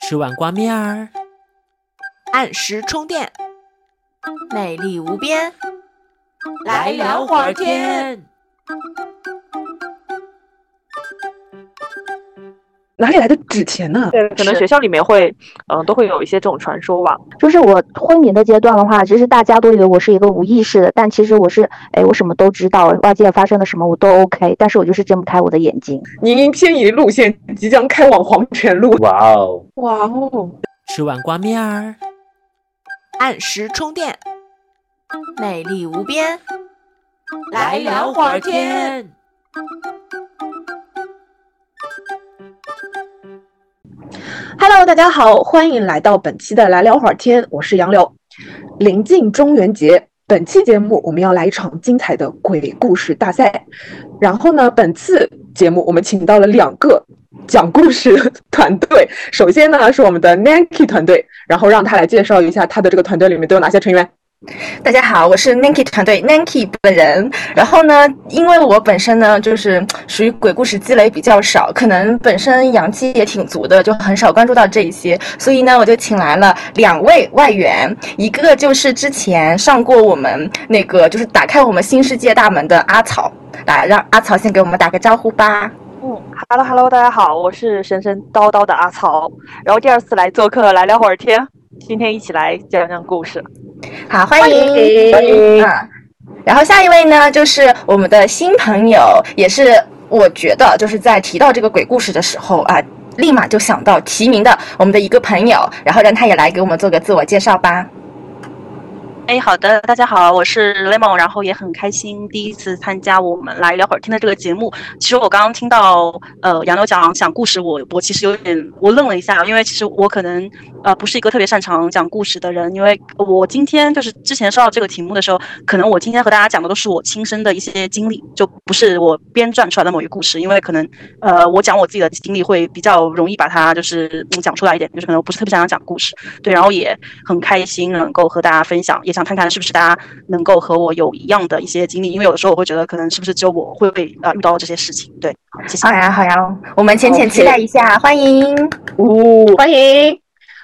吃碗挂面儿，按时充电，美丽无边，来聊会儿天。哪里来的纸钱呢？对，可能学校里面会，嗯，都会有一些这种传说吧。就是我昏迷的阶段的话，其实大家都以为我是一个无意识的，但其实我是，哎，我什么都知道，外界发生了什么我都 OK，但是我就是睁不开我的眼睛。您偏移路线即将开往黄泉路。哇哦，哇哦！吃碗挂面儿，按时充电，美丽无边，来聊会儿天。Hello，大家好，欢迎来到本期的来聊会儿天，我是杨柳。临近中元节，本期节目我们要来一场精彩的鬼故事大赛。然后呢，本次节目我们请到了两个讲故事团队。首先呢是我们的 Nanki 团队，然后让他来介绍一下他的这个团队里面都有哪些成员。大家好，我是 Nanki 团队 Nanki 本人。然后呢，因为我本身呢就是属于鬼故事积累比较少，可能本身阳气也挺足的，就很少关注到这一些。所以呢，我就请来了两位外援，一个就是之前上过我们那个就是打开我们新世界大门的阿草，来让阿草先给我们打个招呼吧。嗯哈喽哈喽，大家好，我是神神叨叨的阿草，然后第二次来做客，来聊会儿天，今天一起来讲讲故事。好，欢迎，欢迎啊！然后下一位呢，就是我们的新朋友，也是我觉得就是在提到这个鬼故事的时候啊，立马就想到提名的我们的一个朋友，然后让他也来给我们做个自我介绍吧。哎，好的，大家好，我是 Lemon，然后也很开心第一次参加我们来聊会儿天的这个节目。其实我刚刚听到呃杨柳讲讲故事，我我其实有点我愣了一下，因为其实我可能呃不是一个特别擅长讲故事的人，因为我今天就是之前收到这个题目的时候，可能我今天和大家讲的都是我亲身的一些经历，就不是我编撰出来的某一个故事，因为可能呃我讲我自己的经历会比较容易把它就是嗯讲出来一点，就是可能我不是特别想讲故事，对，然后也很开心能够和大家分享，也想看看是不是大家能够和我有一样的一些经历，因为有的时候我会觉得可能是不是只有我会被呃遇到这些事情。对，好，谢谢。好呀，好呀，我们浅浅期待一下，欢迎。哦，欢迎。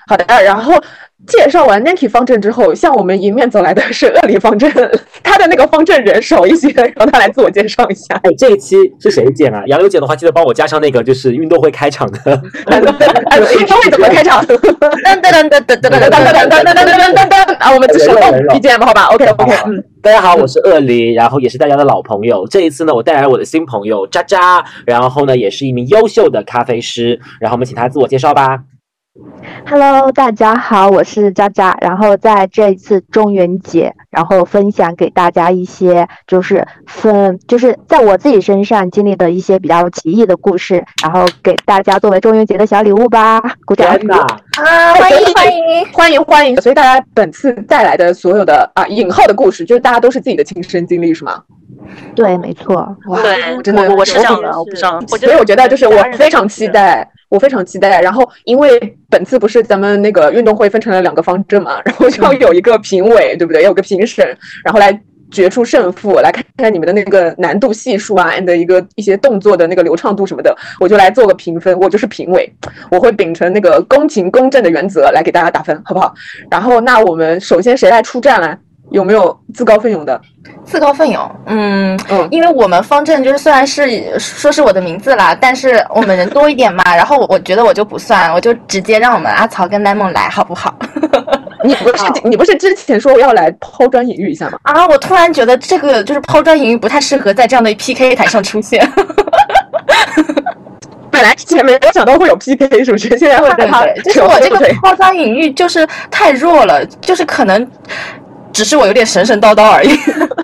好的，然后介绍完 Nanki 方阵之后，向我们迎面走来的是恶里方阵，他的那个方阵人少一些，让他来自我介绍一下。哎，这一期是谁剪啊？杨柳剪的话，记得帮我加上那个就是运动会开场的。运动会怎么开场？噔噔噔噔噔噔噔噔噔噔噔噔噔噔啊！我们手动 BGM 好吧？OK OK，嗯。大家好，我是鳄梨，然后也是大家的老朋友。这一次呢，我带来了我的新朋友渣渣，然后呢，也是一名优秀的咖啡师。然后我们请他自我介绍吧。Hello，大家好，我是佳佳，然后在这一次中元节，然后分享给大家一些就是分就是在我自己身上经历的一些比较奇异的故事，然后给大家作为中元节的小礼物吧。鼓掌！啊，欢迎欢迎欢迎欢迎！所以大家本次带来的所有的啊引号的故事，就是大家都是自己的亲身经历，是吗？对，没错。哇，对，真的，我我是这样的，我不知道。所以我觉得就是我非常期待。我非常期待，然后因为本次不是咱们那个运动会分成了两个方阵嘛，然后就要有一个评委，对不对？要有个评审，然后来决出胜负，来看看你们的那个难度系数啊，and 一个一些动作的那个流畅度什么的，我就来做个评分，我就是评委，我会秉承那个公平公正的原则来给大家打分，好不好？然后那我们首先谁来出战呢？有没有自告奋勇的？自告奋勇，嗯嗯，因为我们方阵就是虽然是说是我的名字啦，但是我们人多一点嘛，然后我我觉得我就不算，我就直接让我们阿曹跟呆梦来，好不好？你不是你不是之前说要来抛砖引玉一下吗？啊，我突然觉得这个就是抛砖引玉不太适合在这样的 PK 台上出现。本来之前没有想到会有 PK，是不是？现在会对对，就是我这个抛砖引玉就是太弱了，就是可能。只是我有点神神叨叨而已。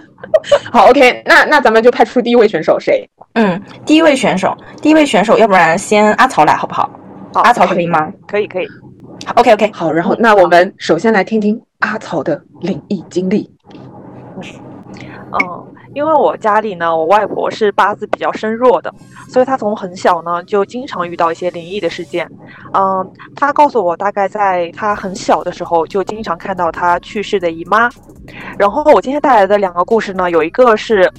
好，OK，那那咱们就派出第一位选手谁？嗯，第一位选手，第一位选手，要不然先阿曹来好不好？好，阿曹可以吗？可以，可以。，OK OK。好，然后那我们首先来听听阿曹的灵异经历。嗯。因为我家里呢，我外婆是八字比较身弱的，所以她从很小呢就经常遇到一些灵异的事件。嗯，她告诉我，大概在她很小的时候就经常看到她去世的姨妈。然后我今天带来的两个故事呢，有一个是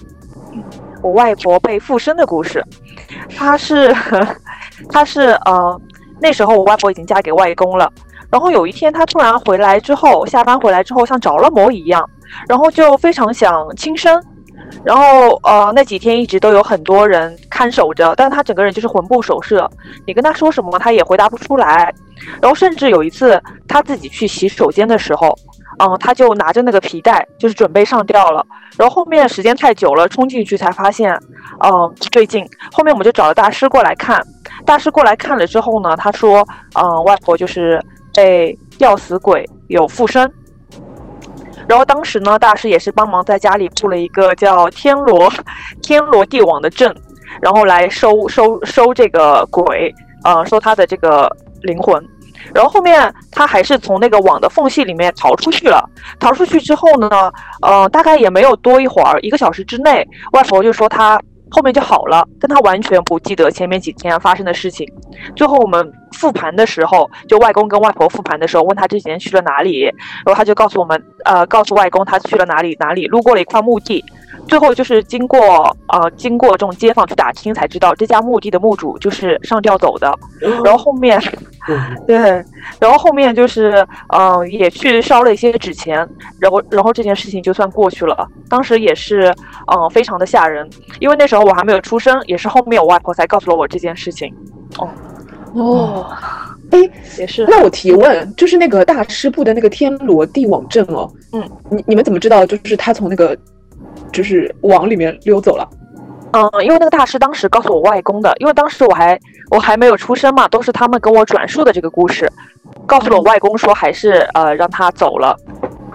我外婆被附身的故事，她是她是呃那时候我外婆已经嫁给外公了。然后有一天她突然回来之后，下班回来之后像着了魔一样，然后就非常想轻生。然后呃那几天一直都有很多人看守着，但他整个人就是魂不守舍，你跟他说什么他也回答不出来。然后甚至有一次他自己去洗手间的时候，嗯，他就拿着那个皮带，就是准备上吊了。然后后面时间太久了，冲进去才发现，嗯，最近后面我们就找了大师过来看。大师过来看了之后呢，他说，嗯，外婆就是被吊死鬼有附身。然后当时呢，大师也是帮忙在家里布了一个叫天罗 天罗地网的阵，然后来收收收这个鬼，呃，收他的这个灵魂。然后后面他还是从那个网的缝隙里面逃出去了。逃出去之后呢，呃，大概也没有多一会儿，一个小时之内，外婆就说他。后面就好了，但他完全不记得前面几天发生的事情。最后我们复盘的时候，就外公跟外婆复盘的时候，问他这几天去了哪里，然后他就告诉我们，呃，告诉外公他去了哪里哪里，路过了一块墓地。最后就是经过呃经过这种街坊去打听才知道，这家墓地的墓主就是上吊走的。然后后面，对，然后后面就是嗯也去烧了一些纸钱，然后然后这件事情就算过去了。当时也是嗯非常的吓人，因为那时候我还没有出生，也是后面我外婆才告诉了我这件事情。哦哦，哎，也是。那我提问，就是那个大师部的那个天罗地网阵哦，嗯，你你们怎么知道就是他从那个。就是往里面溜走了，嗯，因为那个大师当时告诉我外公的，因为当时我还我还没有出生嘛，都是他们跟我转述的这个故事，告诉了我外公说还是呃让他走了。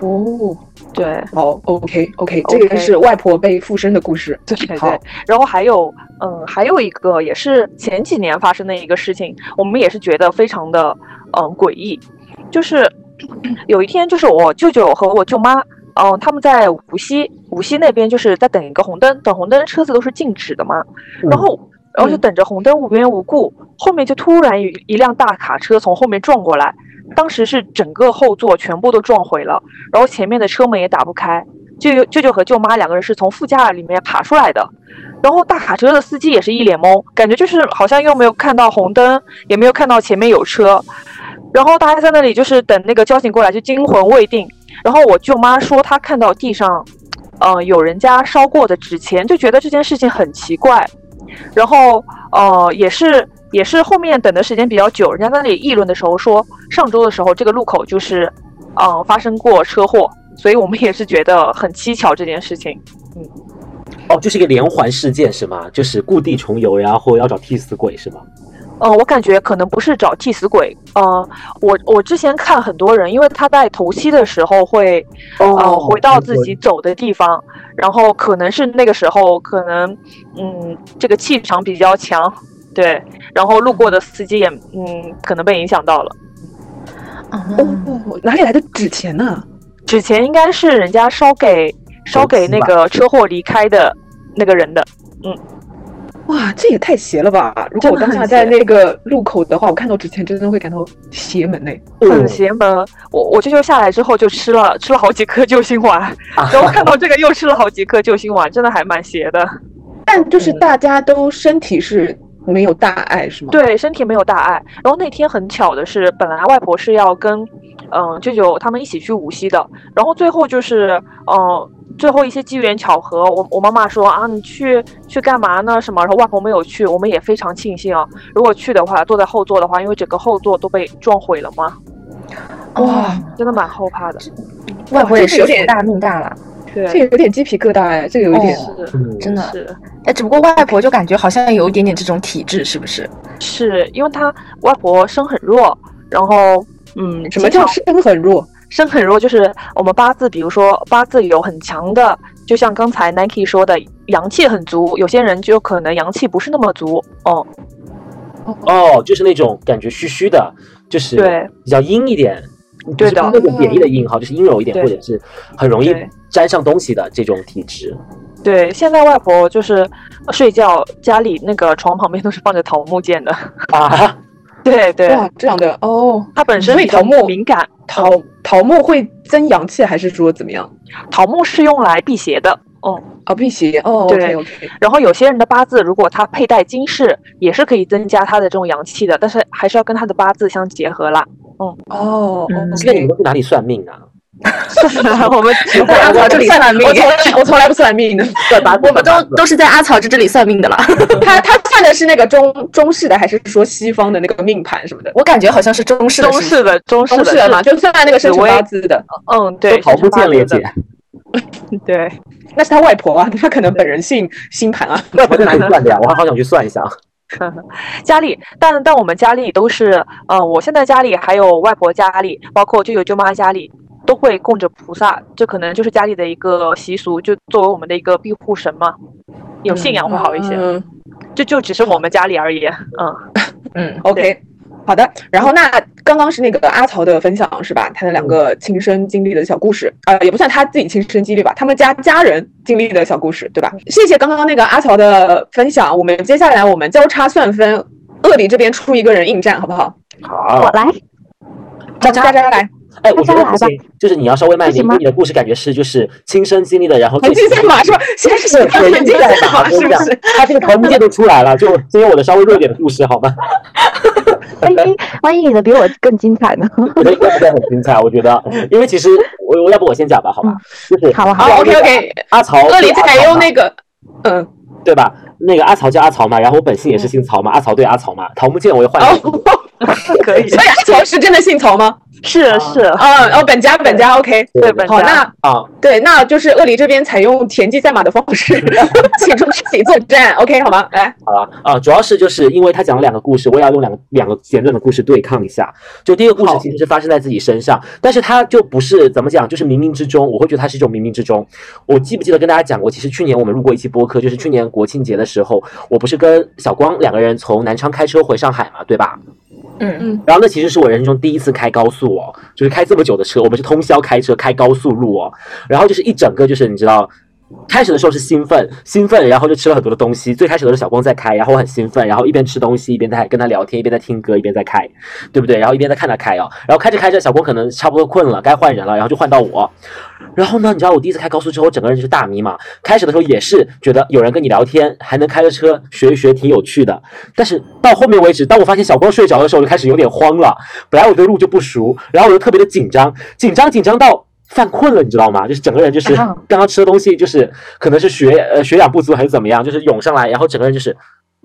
哦，对，好，OK OK，这个是外婆被附身的故事。对对对，然后还有嗯还有一个也是前几年发生的一个事情，我们也是觉得非常的嗯诡异，就是 有一天就是我舅舅和我舅妈。嗯，他们在无锡，无锡那边就是在等一个红灯，等红灯车子都是静止的嘛，然后，然后就等着红灯无缘无故，后面就突然一一辆大卡车从后面撞过来，当时是整个后座全部都撞毁了，然后前面的车门也打不开，舅舅舅和舅妈两个人是从副驾里面爬出来的，然后大卡车的司机也是一脸懵，感觉就是好像又没有看到红灯，也没有看到前面有车，然后大家在那里就是等那个交警过来，就惊魂未定。然后我舅妈说，她看到地上，呃，有人家烧过的纸钱，就觉得这件事情很奇怪。然后，呃，也是也是后面等的时间比较久，人家在那里议论的时候说，上周的时候这个路口就是，嗯，发生过车祸，所以我们也是觉得很蹊跷这件事情。嗯，哦，就是一个连环事件是吗？就是故地重游，然后要找替死鬼是吗？呃，我感觉可能不是找替死鬼。呃，我我之前看很多人，因为他在头七的时候会，呃，回到自己走的地方，然后可能是那个时候，可能，嗯，这个气场比较强，对，然后路过的司机也，嗯，可能被影响到了。哦，哪里来的纸钱呢？纸钱应该是人家烧给烧给那个车祸离开的那个人的，嗯。哇，这也太邪了吧！如果我当下在那个路口的话，我看到之前真的会感到邪门嘞，很邪门。我我舅舅下来之后就吃了 吃了好几颗救心丸，然后看到这个又吃了好几颗救心丸，真的还蛮邪的。但就是大家都身体是没有大碍是吗？对，身体没有大碍。然后那天很巧的是，本来外婆是要跟嗯舅舅他们一起去无锡的，然后最后就是嗯。最后一些机缘巧合，我我妈妈说啊，你去去干嘛呢？什么？然后外婆没有去，我们也非常庆幸啊。如果去的话，坐在后座的话，因为整个后座都被撞毁了嘛。哇，真的蛮后怕的。外婆也是有点大命大了，对，这个有点鸡皮疙瘩哎，这个有一点，真的是。哎，只不过外婆就感觉好像有一点点这种体质，是不是？是因为她外婆生很弱，然后嗯，什么叫生很弱？生很弱，就是我们八字，比如说八字有很强的，就像刚才 Nike 说的，阳气很足，有些人就可能阳气不是那么足哦。哦，就是那种感觉虚虚的，就是对比较阴一点，对的那种贬义的阴哈，就是阴柔一点，或者是很容易沾上东西的这种体质。对，现在外婆就是睡觉，家里那个床旁边都是放着桃木剑的啊。对对，哇，这样的哦，它本身桃木敏感，桃桃木会增阳气，还是说怎么样？桃木是用来辟邪的，哦、哦，辟邪哦对，OK OK，然后有些人的八字，如果他佩戴金饰，也是可以增加他的这种阳气的，但是还是要跟他的八字相结合啦。哦嗯现在你们都去哪里算命啊？我们只会阿草这里算命我从来我从来不算命的，算八字，我们都都是在阿草这这里算命的了。他他算的是那个中中式的，还是说西方的那个命盘什么的？我感觉好像是中式的，中式的中式的中式的嘛，就算那个生辰八字的，嗯，对，都逃不见了，姐 对，那是他外婆啊，他可能本人信星盘啊。外婆在哪里算的呀？我还好想去算一下。家里，但但我们家里都是，呃，我现在家里还有外婆家里，包括舅舅舅妈家里，都会供着菩萨，这可能就是家里的一个习俗，就作为我们的一个庇护神嘛，有信仰会好一些。嗯就就只是我们家里而已，嗯，嗯，，OK，好的。然后那刚刚是那个阿曹的分享是吧？他的两个亲身经历的小故事，呃，也不算他自己亲身经历吧，他们家家人经历的小故事，对吧？谢谢刚刚那个阿曹的分享。我们接下来我们交叉算分，恶里这边出一个人应战，好不好？好，我来，佳佳佳来，哎，我觉得不行，就是你要稍微慢一点，因为你的故事感觉是就是亲身经历的，然后最田忌赛马是吧？现在是对，田忌赛马是不是？他这个桃木剑都出来了，就今天我的稍微弱一点的故事，好吗？万一万一你的比我更精彩呢？我觉得应该不会很精彩，我觉得，因为其实我我要不我先讲吧，好吧？就是好啊好好，OK OK，阿曹，恶里采用那个，嗯，对吧？那个阿曹叫阿曹嘛，然后我本姓也是姓曹嘛，阿曹对阿曹嘛，桃木剑我也换了 可以，所以阿曹是真的姓曹吗？是是，啊，哦，本家本家 OK，好，对本家好那啊，对，那就是鳄梨这边采用田忌赛马的方式，请出自己作战，OK 好吗？来，好了啊，主要是就是因为他讲了两个故事，我也要用两个两个简短的故事对抗一下。就第一个故事其实是发生在自己身上，但是他就不是怎么讲，就是冥冥之中，我会觉得他是一种冥冥之中。我记不记得跟大家讲过，其实去年我们录过一期播客，就是去年国庆节的时候，我不是跟小光两个人从南昌开车回上海嘛，对吧？嗯嗯然后那其实是我人生中第一次开高速我，就是开这么久的车，我们是通宵开车开高速路哦，然后就是一整个就是你知道。开始的时候是兴奋，兴奋，然后就吃了很多的东西。最开始都是小光在开，然后我很兴奋，然后一边吃东西一边在跟他聊天，一边在听歌，一边在开，对不对？然后一边在看他开哦，然后开着开着，小光可能差不多困了，该换人了，然后就换到我。然后呢，你知道我第一次开高速之后，整个人就是大迷茫。开始的时候也是觉得有人跟你聊天，还能开着车学一学，挺有趣的。但是到后面为止，当我发现小光睡着的时候，我就开始有点慌了。本来我对路就不熟，然后我就特别的紧张，紧张紧张到犯困了，你知道吗？就是整个人就是啊刚刚吃的东西，就是可能是血呃血氧不足还是怎么样，就是涌上来，然后整个人就是。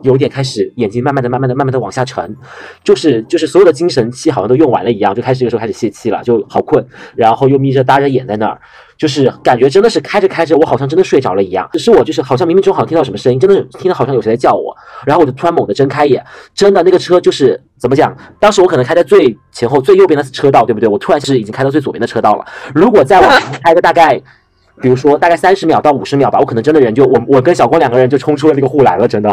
有点开始眼睛慢慢的、慢慢的、慢慢的往下沉，就是就是所有的精神气好像都用完了一样，就开始这个时候开始泄气了，就好困，然后又眯着搭着眼在那儿，就是感觉真的是开着开着，我好像真的睡着了一样。只是我就是好像冥冥中好像听到什么声音，真的听到好像有谁在叫我，然后我就突然猛地睁开眼，真的那个车就是怎么讲？当时我可能开在最前后最右边的车道，对不对？我突然就是已经开到最左边的车道了。如果再往前开个大概。比如说，大概三十秒到五十秒吧，我可能真的人就我我跟小光两个人就冲出了那个护栏了，真的，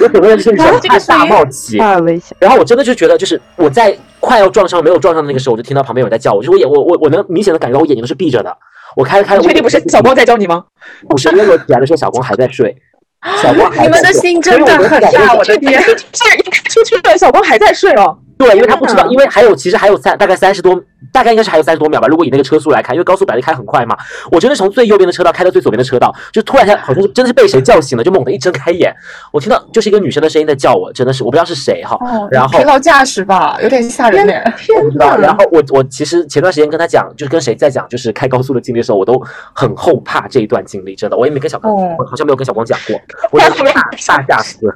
我整个人就是人大冒起，太危险！然后我真的就觉得，就是我在快要撞上没有撞上的那个时候，我就听到旁边有人在叫我，就是我眼我我我能明显的感觉到我眼睛都是闭着的。我开着开着，确定不是小光在叫你吗？不是，因为我起来的时候小光还在睡，小光还在睡你们的心真的很大，我的天！是一开出去了，小光还在睡哦。对，因为他不知道，因为还有其实还有三大概三十多，大概应该是还有三十多秒吧。如果以那个车速来看，因为高速本来就开很快嘛，我真的从最右边的车道开到最左边的车道，就突然间好像是真的是被谁叫醒了，就猛地一睁开眼，我听到就是一个女生的声音在叫我，真的是我不知道是谁哈。哦然后疲劳驾驶吧，有点吓人呢。我不知道。然后我我其实前段时间跟他讲，就是跟谁在讲，就是开高速的经历的时候，我都很后怕这一段经历，真的，我也没跟小光，哦我好像没有跟小光讲过，我就大大吓死。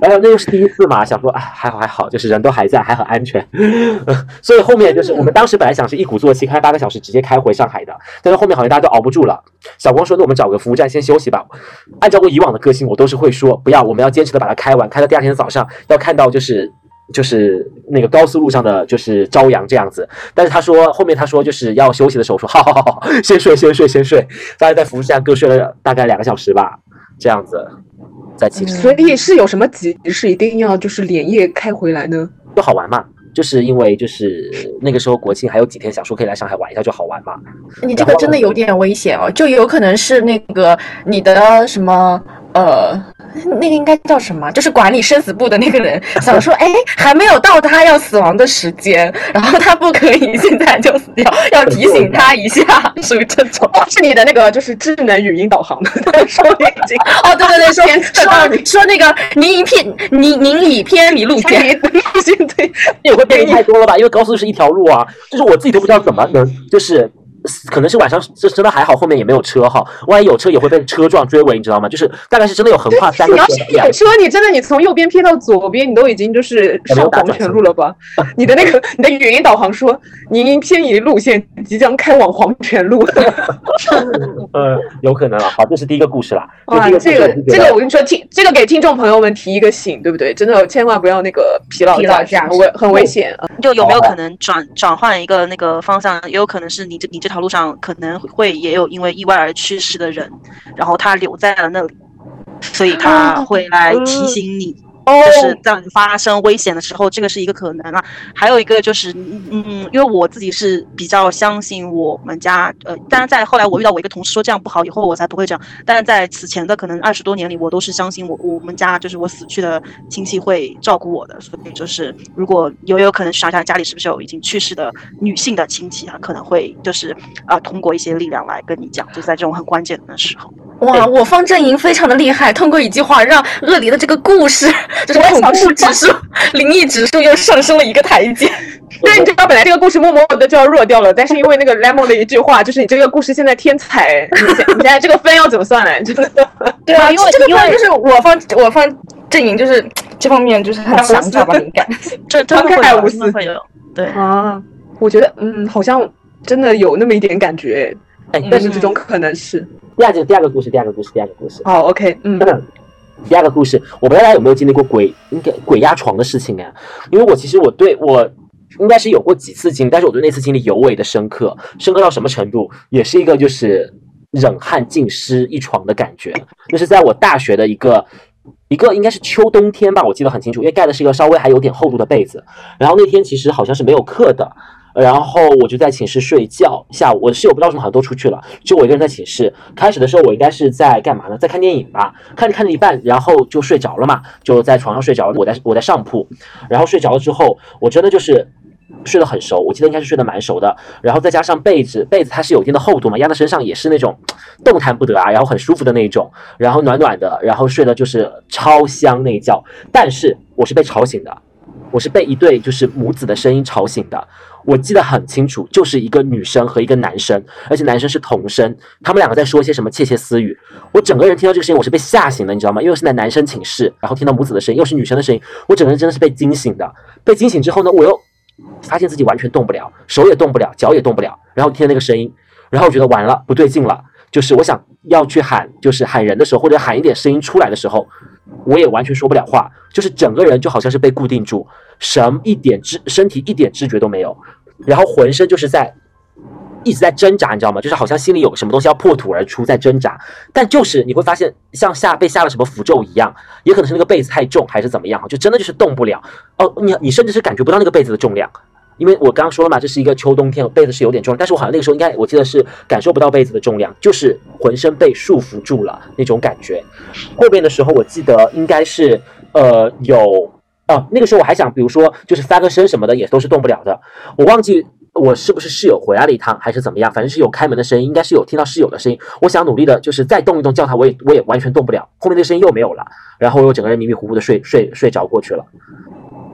然后那又是第一次嘛，想说哎还好还好，就是人都还在，还很安全。所以后面就是我们当时本来想是一鼓作气开八个小时直接开回上海的，但是后面好像大家都熬不住了。小光说那我们找个服务站先休息吧。按照我以往的个性，我都是会说不要，我们要坚持的把它开完，开到第二天早上要看到就是。就是那个高速路上的就是朝阳这样子，但是他说后面他说就是要休息的时候说 好好好好，先睡先睡先睡，大家在服务站各睡了大概两个小时吧，这样子再起床所以是有什么急事一定要就是连夜开回来呢？就好玩嘛。就是因为就是那个时候国庆还有几天，想说可以来上海玩一下就好玩嘛。你这个真的有点危险哦，就有可能是那个你的什么呃那个应该叫什么？就是管理生死簿的那个人 想说，哎，还没有到他要死亡的时间，然后他不可以现在就死掉，要提醒他一下，属于这种。是你的那个就是智能语音导航的，说你已经哦，对对对，说说说那个您一偏您您已偏离路线，路线对，也会变太多了吧？因为高速是一条路啊，就是我自己都不知道怎么能就是。可能是晚上这真的还好，后面也没有车哈。万一有车也会被车撞追尾，你知道吗？就是大概是真的有横跨三个。你要是有车，你真的你从右边偏到左边，你都已经就是上黄泉路了吧？你的那个你的语音导航说您偏移路线，即将开往黄泉路。呃，有可能啊。好，这是第一个故事啦。哇，这个这个我跟你说，听这个给听众朋友们提一个醒，对不对？真的千万不要那个疲劳驾驶，危很危险。就有没有可能转转换一个那个方向？也有可能是你这你这。条路上可能会也有因为意外而去世的人，然后他留在了那里，所以他会来提醒你。就是在发生危险的时候，这个是一个可能啊。还有一个就是，嗯，因为我自己是比较相信我们家，呃，当然在后来我遇到我一个同事说这样不好，以后我才不会这样。但是在此前的可能二十多年里，我都是相信我我们家就是我死去的亲戚会照顾我的。所以就是如果有有可能想想家里是不是有已经去世的女性的亲戚啊，可能会就是啊通过一些力量来跟你讲，就在这种很关键的时候。哇，我方阵营非常的厉害，通过一句话让恶离的这个故事，就是恐怖指数、灵异指数又上升了一个台阶。对，你知道本来这个故事默默的就要弱掉了，但是因为那个 lemon 的一句话，就是你这个故事现在天才，你现你现在这个分要怎么算呢？真的。对啊，因为这个分就是我方我方阵营就是这方面就是很强，知道吧？敏感，这真的会无私会有。对啊，我觉得嗯，好像真的有那么一点感觉，但是这种可能是。第二个第二个故事，第二个故事，第二个故事。好，OK，嗯，第二个故事，我不知道大家有没有经历过鬼应该鬼压床的事情啊？因为我其实我对我应该是有过几次经历，但是我对那次经历尤为的深刻，深刻到什么程度？也是一个就是忍汗浸湿一床的感觉，就是在我大学的一个一个应该是秋冬天吧，我记得很清楚，因为盖的是一个稍微还有点厚度的被子，然后那天其实好像是没有课的。然后我就在寝室睡觉。下午我的室友不知道什么好像都出去了，就我一个人在寝室。开始的时候我应该是在干嘛呢？在看电影吧。看着看着一半，然后就睡着了嘛，就在床上睡着了。我在我在上铺，然后睡着了之后，我真的就是睡得很熟。我记得应该是睡得蛮熟的。然后再加上被子，被子它是有一定的厚度嘛，压在身上也是那种动弹不得啊，然后很舒服的那种，然后暖暖的，然后睡的就是超香那一觉。但是我是被吵醒的，我是被一对就是母子的声音吵醒的。我记得很清楚，就是一个女生和一个男生，而且男生是同声，他们两个在说些什么窃窃私语。我整个人听到这个声音，我是被吓醒的，你知道吗？因为是在男生寝室，然后听到母子的声音，又是女生的声音，我整个人真的是被惊醒的。被惊醒之后呢，我又发现自己完全动不了，手也动不了，脚也动不了，然后听那个声音，然后我觉得完了，不对劲了，就是我想要去喊，就是喊人的时候，或者喊一点声音出来的时候。我也完全说不了话，就是整个人就好像是被固定住，什么一点知身体一点知觉都没有，然后浑身就是在一直在挣扎，你知道吗？就是好像心里有什么东西要破土而出，在挣扎。但就是你会发现像下被下了什么符咒一样，也可能是那个被子太重还是怎么样，就真的就是动不了。哦，你你甚至是感觉不到那个被子的重量。因为我刚刚说了嘛，这是一个秋冬天，被子是有点重，但是我好像那个时候应该，我记得是感受不到被子的重量，就是浑身被束缚住了那种感觉。后边的时候，我记得应该是呃有哦，那个时候我还想，比如说就是翻个身什么的，也都是动不了的。我忘记我是不是室友回来了一趟，还是怎么样，反正是有开门的声音，应该是有听到室友的声音。我想努力的就是再动一动叫他，我也我也完全动不了。后面那声音又没有了，然后我又整个人迷迷糊糊的睡睡睡着过去了。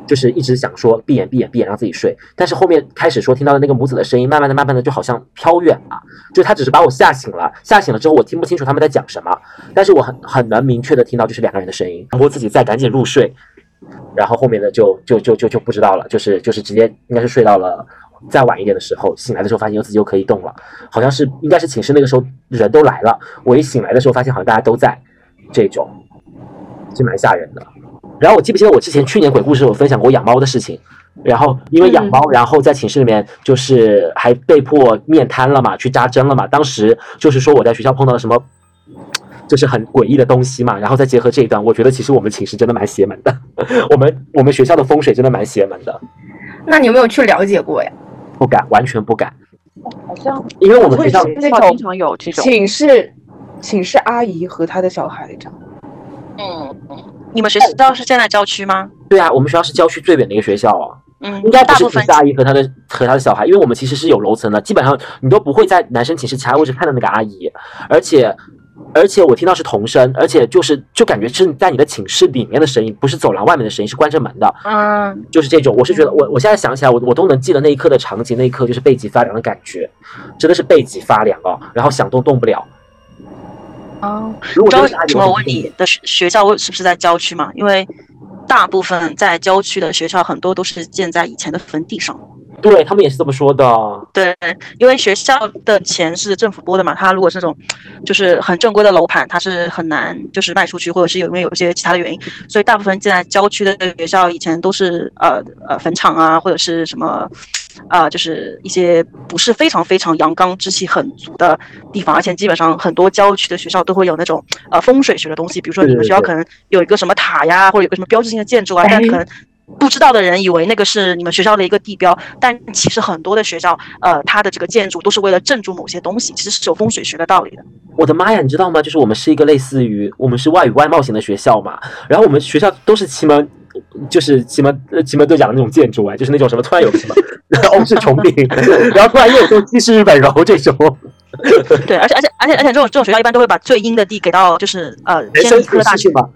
就是一直想说闭眼闭眼闭眼让自己睡，但是后面开始说听到的那个母子的声音，慢慢的慢慢的就好像飘远了，就他只是把我吓醒了，吓醒了之后我听不清楚他们在讲什么，但是我很很能明确的听到就是两个人的声音，强迫自己再赶紧入睡，然后后面的就就就就就不知道了，就是就是直接应该是睡到了再晚一点的时候，醒来的时候发现又自己又可以动了，好像是应该是寝室那个时候人都来了，我一醒来的时候发现好像大家都在，这种，是蛮吓人的。然后我记不记得我之前去年鬼故事我分享过养猫的事情，然后因为养猫，然后在寝室里面就是还被迫面瘫了嘛，去扎针了嘛。当时就是说我在学校碰到了什么，就是很诡异的东西嘛。然后再结合这一段，我觉得其实我们寝室真的蛮邪门的，我们我们学校的风水真的蛮邪门的。那你有没有去了解过呀？不敢，完全不敢。好像因为我们学校那种经常有这种寝室寝室阿姨和她的小孩这样。嗯。你们学校是建在郊区吗？对啊，我们学校是郊区最远的一个学校啊。嗯，应该不是寝大部分室阿姨和她的和她的小孩，因为我们其实是有楼层的，基本上你都不会在男生寝室其他位置看到那个阿姨，而且而且我听到是童声，而且就是就感觉是在你的寝室里面的声音，不是走廊外面的声音，是关着门的，嗯，就是这种。我是觉得我我现在想起来，我我都能记得那一刻的场景，那一刻就是背脊发凉的感觉，真的是背脊发凉哦，然后想动动不了。哦，如果什么我问你的学学校是不是在郊区嘛？因为大部分在郊区的学校，很多都是建在以前的坟地上。对他们也是这么说的。对，因为学校的钱是政府拨的嘛，他如果是这种就是很正规的楼盘，它是很难就是卖出去，或者是有没有一些其他的原因，所以大部分现在郊区的学校以前都是呃呃坟场啊，或者是什么。呃，就是一些不是非常非常阳刚之气很足的地方，而且基本上很多郊区的学校都会有那种呃风水学的东西，比如说你们学校可能有一个什么塔呀，或者有个什么标志性的建筑啊，但可能不知道的人以为那个是你们学校的一个地标，但其实很多的学校，呃，它的这个建筑都是为了镇住某些东西，其实是有风水学的道理的。我的妈呀，你知道吗？就是我们是一个类似于我们是外语外贸型的学校嘛，然后我们学校都是奇门，就是奇门呃奇门遁甲的那种建筑哎，就是那种什么突然有什么欧式穹顶，然后突然又有西式日本柔这种，对，而且而且而且而且这种这种学校一般都会把最阴的地给到就是呃偏生理科大学是，吗？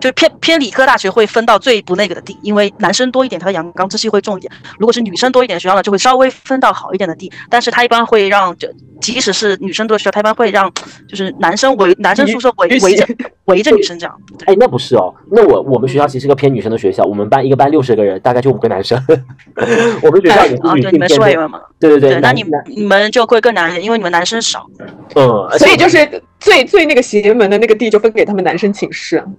就是偏偏理科大学会分到最不那个的地，因为男生多一点，他的阳刚之气会重一点；如果是女生多一点的学校呢，就会稍微分到好一点的地。但是他一般会让，就即使是女生多的学校，他一般会让就是男生围男生宿舍围围着 围着女生这样。哎，那不是哦，那我我们学校其实是个偏女生的学校，我们班一个班六十个人，大概就五个男生，我们学校也是哦，女对，你们是性偏多，外援嘛？对对对，那你们你们就会更难一点，因为你们男生少。嗯，所以就是最最那个邪门的那个地就分给他们男生寝室嗯。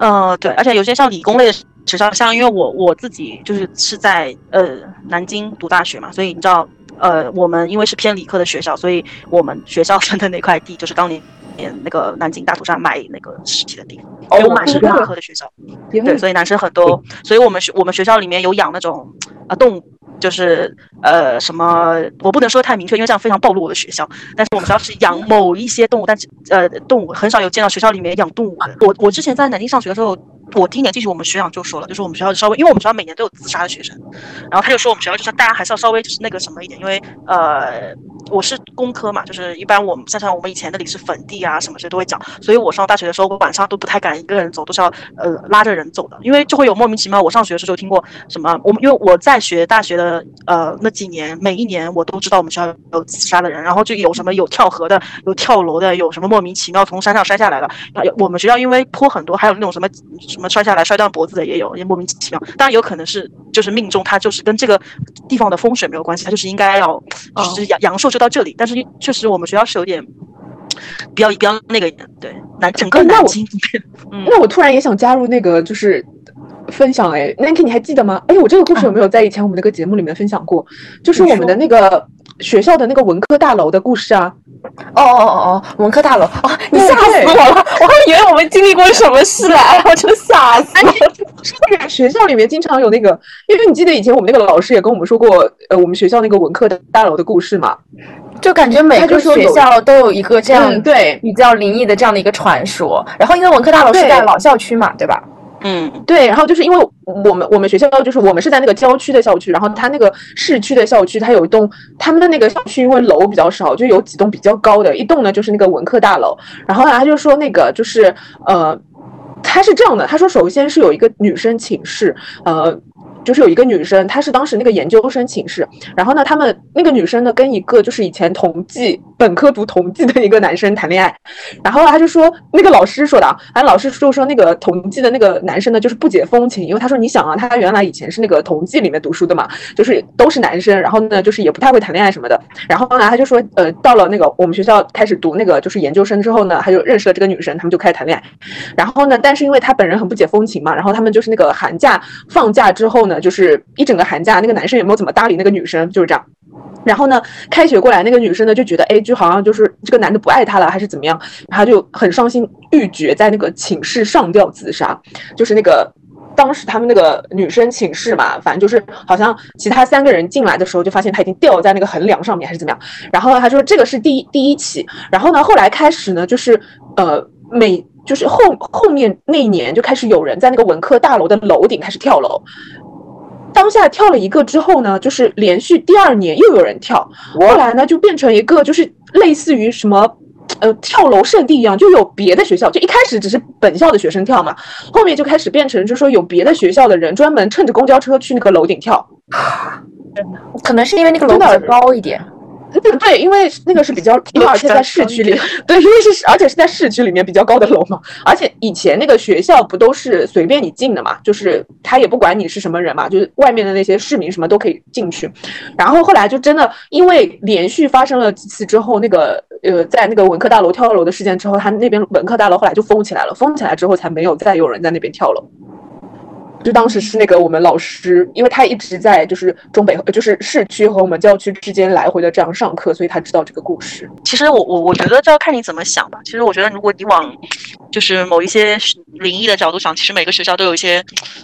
呃，对，而且有些像理工类的学校，像因为我我自己就是是在呃南京读大学嘛，所以你知道，呃，我们因为是偏理科的学校，所以我们学校分的那块地就是当年那个南京大屠杀埋那个尸体的地方，因为我们是理科的学校，对，所以男生很多，所以我们学我们学校里面有养那种啊、动物。就是呃什么，我不能说太明确，因为这样非常暴露我的学校。但是我们学校是养某一些动物，但是呃动物很少有见到学校里面养动物的。我我之前在南京上学的时候，我第一年进去，我们学长就说了，就是我们学校稍微，因为我们学校每年都有自杀的学生，然后他就说我们学校就是大家还是要稍微就是那个什么一点，因为呃我是工科嘛，就是一般我们像像我们以前那里是坟地啊什么这都会讲，所以我上大学的时候，我晚上都不太敢一个人走，都是要呃拉着人走的，因为就会有莫名其妙。我上学的时候就听过什么，我们因为我在学大学的呃那几年，每一年我都知道我们学校有自杀的人，然后就有什么有跳河的，有跳楼的，有什么莫名其妙从山上摔下来的。然后有我们学校因为坡很多，还有那种什么什么摔下来摔断脖子的也有，也莫名其妙。当然有可能是就是命中，它就是跟这个地方的风水没有关系，它就是应该要就是阳阳寿就到这里。但是确实我们学校是有点比较比较那个，对南整个哎那我南京，嗯，那我突然也想加入那个就是分享哎，Nanky 你还记得吗？哎，我这个故事有没有在以前我们那个节目里面分享过？就是我们的那个学校的那个文科大楼的故事啊。哦哦哦哦，文科大楼哦，你吓死我了！我还以为我们经历过什么事了，哎，我真吓死了。学校里面经常有那个，因为你记得以前我们那个老师也跟我们说过，呃，我们学校那个文科的大楼的故事嘛。就感觉每个学校都有一个这样嗯，对比较灵异的这样的一个传说。然后因为文科大楼是在老校区嘛，对吧？嗯，对，然后就是因为我们我们学校就是我们是在那个郊区的校区，然后它那个市区的校区，它有一栋他们的那个校区因为楼比较少，就有几栋比较高的，一栋呢就是那个文科大楼，然后呢他就说那个就是呃，他是这样的，他说首先是有一个女生寝室，呃。就是有一个女生，她是当时那个研究生寝室，然后呢，他们那个女生呢跟一个就是以前同济本科读同济的一个男生谈恋爱，然后他就说那个老师说的啊，哎，老师就说那个同济的那个男生呢就是不解风情，因为他说你想啊，他原来以前是那个同济里面读书的嘛，就是都是男生，然后呢就是也不太会谈恋爱什么的，然后呢他就说呃到了那个我们学校开始读那个就是研究生之后呢，他就认识了这个女生，他们就开始谈恋爱，然后呢但是因为他本人很不解风情嘛，然后他们就是那个寒假放假之后呢，就是一整个寒假那个男生也没有怎么搭理那个女生，就是这样。然后呢，开学过来那个女生呢就觉得，哎，就好像就是这个男的不爱她了，还是怎么样，然后就很伤心欲绝，在那个寝室上吊自杀，就是那个。当时他们那个女生寝室嘛，反正就是好像其他三个人进来的时候，就发现她已经吊在那个横梁上面，还是怎么样。然后呢，他说这个是第一第一起，然后呢，后来开始呢，就是呃每就是后后面那一年就开始有人在那个文科大楼的楼顶开始跳楼。当下跳了一个之后呢，就是连续第二年又有人跳，后来呢就变成一个就是类似于什么。呃，跳楼圣地一样，就有别的学校，就一开始只是本校的学生跳嘛，后面就开始变成，就说有别的学校的人专门乘着公交车去那个楼顶跳，可能是因为那个楼比较高一点。对对，因为那个是比较，因为而且在市区里，对，因为是而且是在市区里面比较高的楼嘛，而且以前那个学校不都是随便你进的嘛，就是他也不管你是什么人嘛，就是外面的那些市民什么都可以进去。然后后来就真的因为连续发生了几次之后，那个呃，在那个文科大楼跳楼的事件之后，他那边文科大楼后来就封起来了，封起来之后才没有再有人在那边跳楼。就当时是那个我们老师，因为他一直在就是中北，就是市区和我们郊区之间来回的这样上课，所以他知道这个故事。其实我我我觉得这要看你怎么想吧。其实我觉得如果你往就是某一些灵异的角度想，其实每个学校都有一些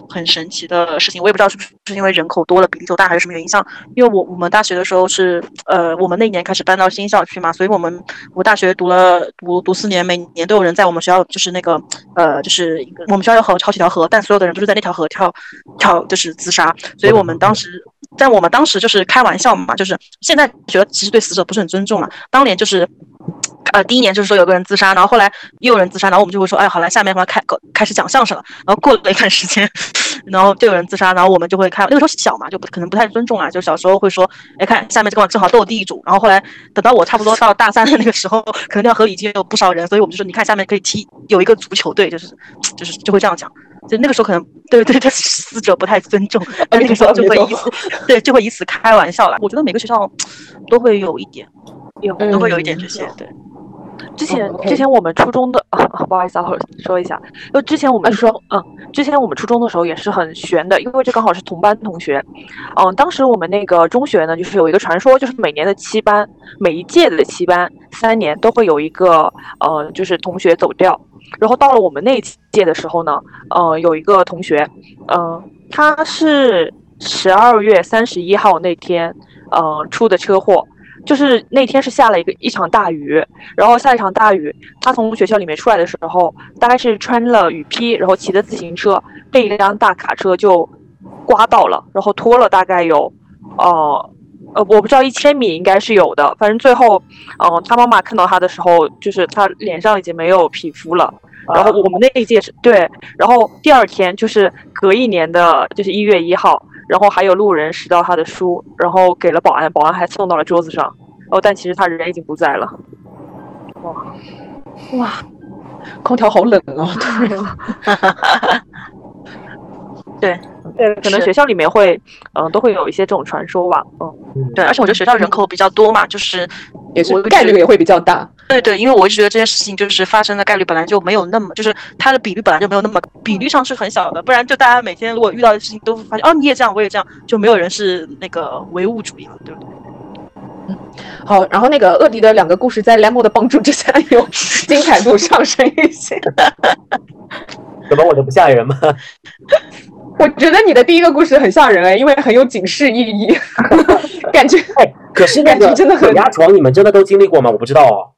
很神奇的事情。我也不知道是不是是因为人口多了比例就大，还是什么原因。像因为我我们大学的时候是呃我们那年开始搬到新校区嘛，所以我们我大学读了读读四年，每年都有人在我们学校就是那个呃就是我们学校有好好几条河，但所有的人都是在那条河。跳跳就是自杀，所以我们当时在我们当时就是开玩笑嘛，就是现在觉得其实对死者不是很尊重了。当年就是呃第一年就是说有个人自杀，然后后来又有人自杀，然后我们就会说，哎，好了，下面我们开开始讲相声了。然后过了一段时间，然后就有人自杀，然后我们就会看那个时候小嘛，就可能不太尊重啊，就小时候会说，哎，看下面这个正好斗地主。然后后来等到我差不多到大三的那个时候，可能那条河里已经有不少人，所以我们就说，你看下面可以踢有一个足球队，就是就是就会这样讲。就那个时候可能对对对死者不太尊重，那个时候就会以此对就会以此开玩笑了。我觉得每个学校都会有一点，有都会有一点这些。对，之前之前我们初中的啊，不好意思啊，我说一下，就之前我们说嗯，之前我们初中的时候也是很悬的，因为这刚好是同班同学。嗯，当时我们那个中学呢，就是有一个传说，就是每年的七班，每一届的七班三年都会有一个呃，就是同学走掉。然后到了我们那届的时候呢，呃，有一个同学，嗯，他是十二月三十一号那天，呃，出的车祸，就是那天是下了一个一场大雨，然后下一场大雨，他从学校里面出来的时候，大概是穿了雨披，然后骑着自行车被一辆大卡车就刮到了，然后拖了大概有，呃，呃，我不知道一千米应该是有的，反正最后，嗯，他妈妈看到他的时候，就是他脸上已经没有皮肤了。然后我们那一届是对，然后第二天就是隔一年的，就是一月一号，然后还有路人拾到他的书，然后给了保安，保安还送到了桌子上，哦，但其实他人已经不在了。哇哇，空调好冷啊！对。对，可能学校里面会，嗯，都会有一些这种传说吧，嗯，对，而且我觉得学校人口比较多嘛，就是也是概率也会比较大。对对，因为我一直觉得这件事情就是发生的概率本来就没有那么，就是它的比率本来就没有那么，比率上是很小的，不然就大家每天如果遇到的事情都发现，哦，你也这样，我也这样，就没有人是那个唯物主义了，对不对？嗯，好，然后那个恶迪的两个故事在 Lemo 的帮助之下，有精彩度上升一些。怎么我就不吓人吗？我觉得你的第一个故事很吓人哎，因为很有警示意义，感觉哎，可是那个真的很鬼压床，你们真的都经历过吗？我不知道哦。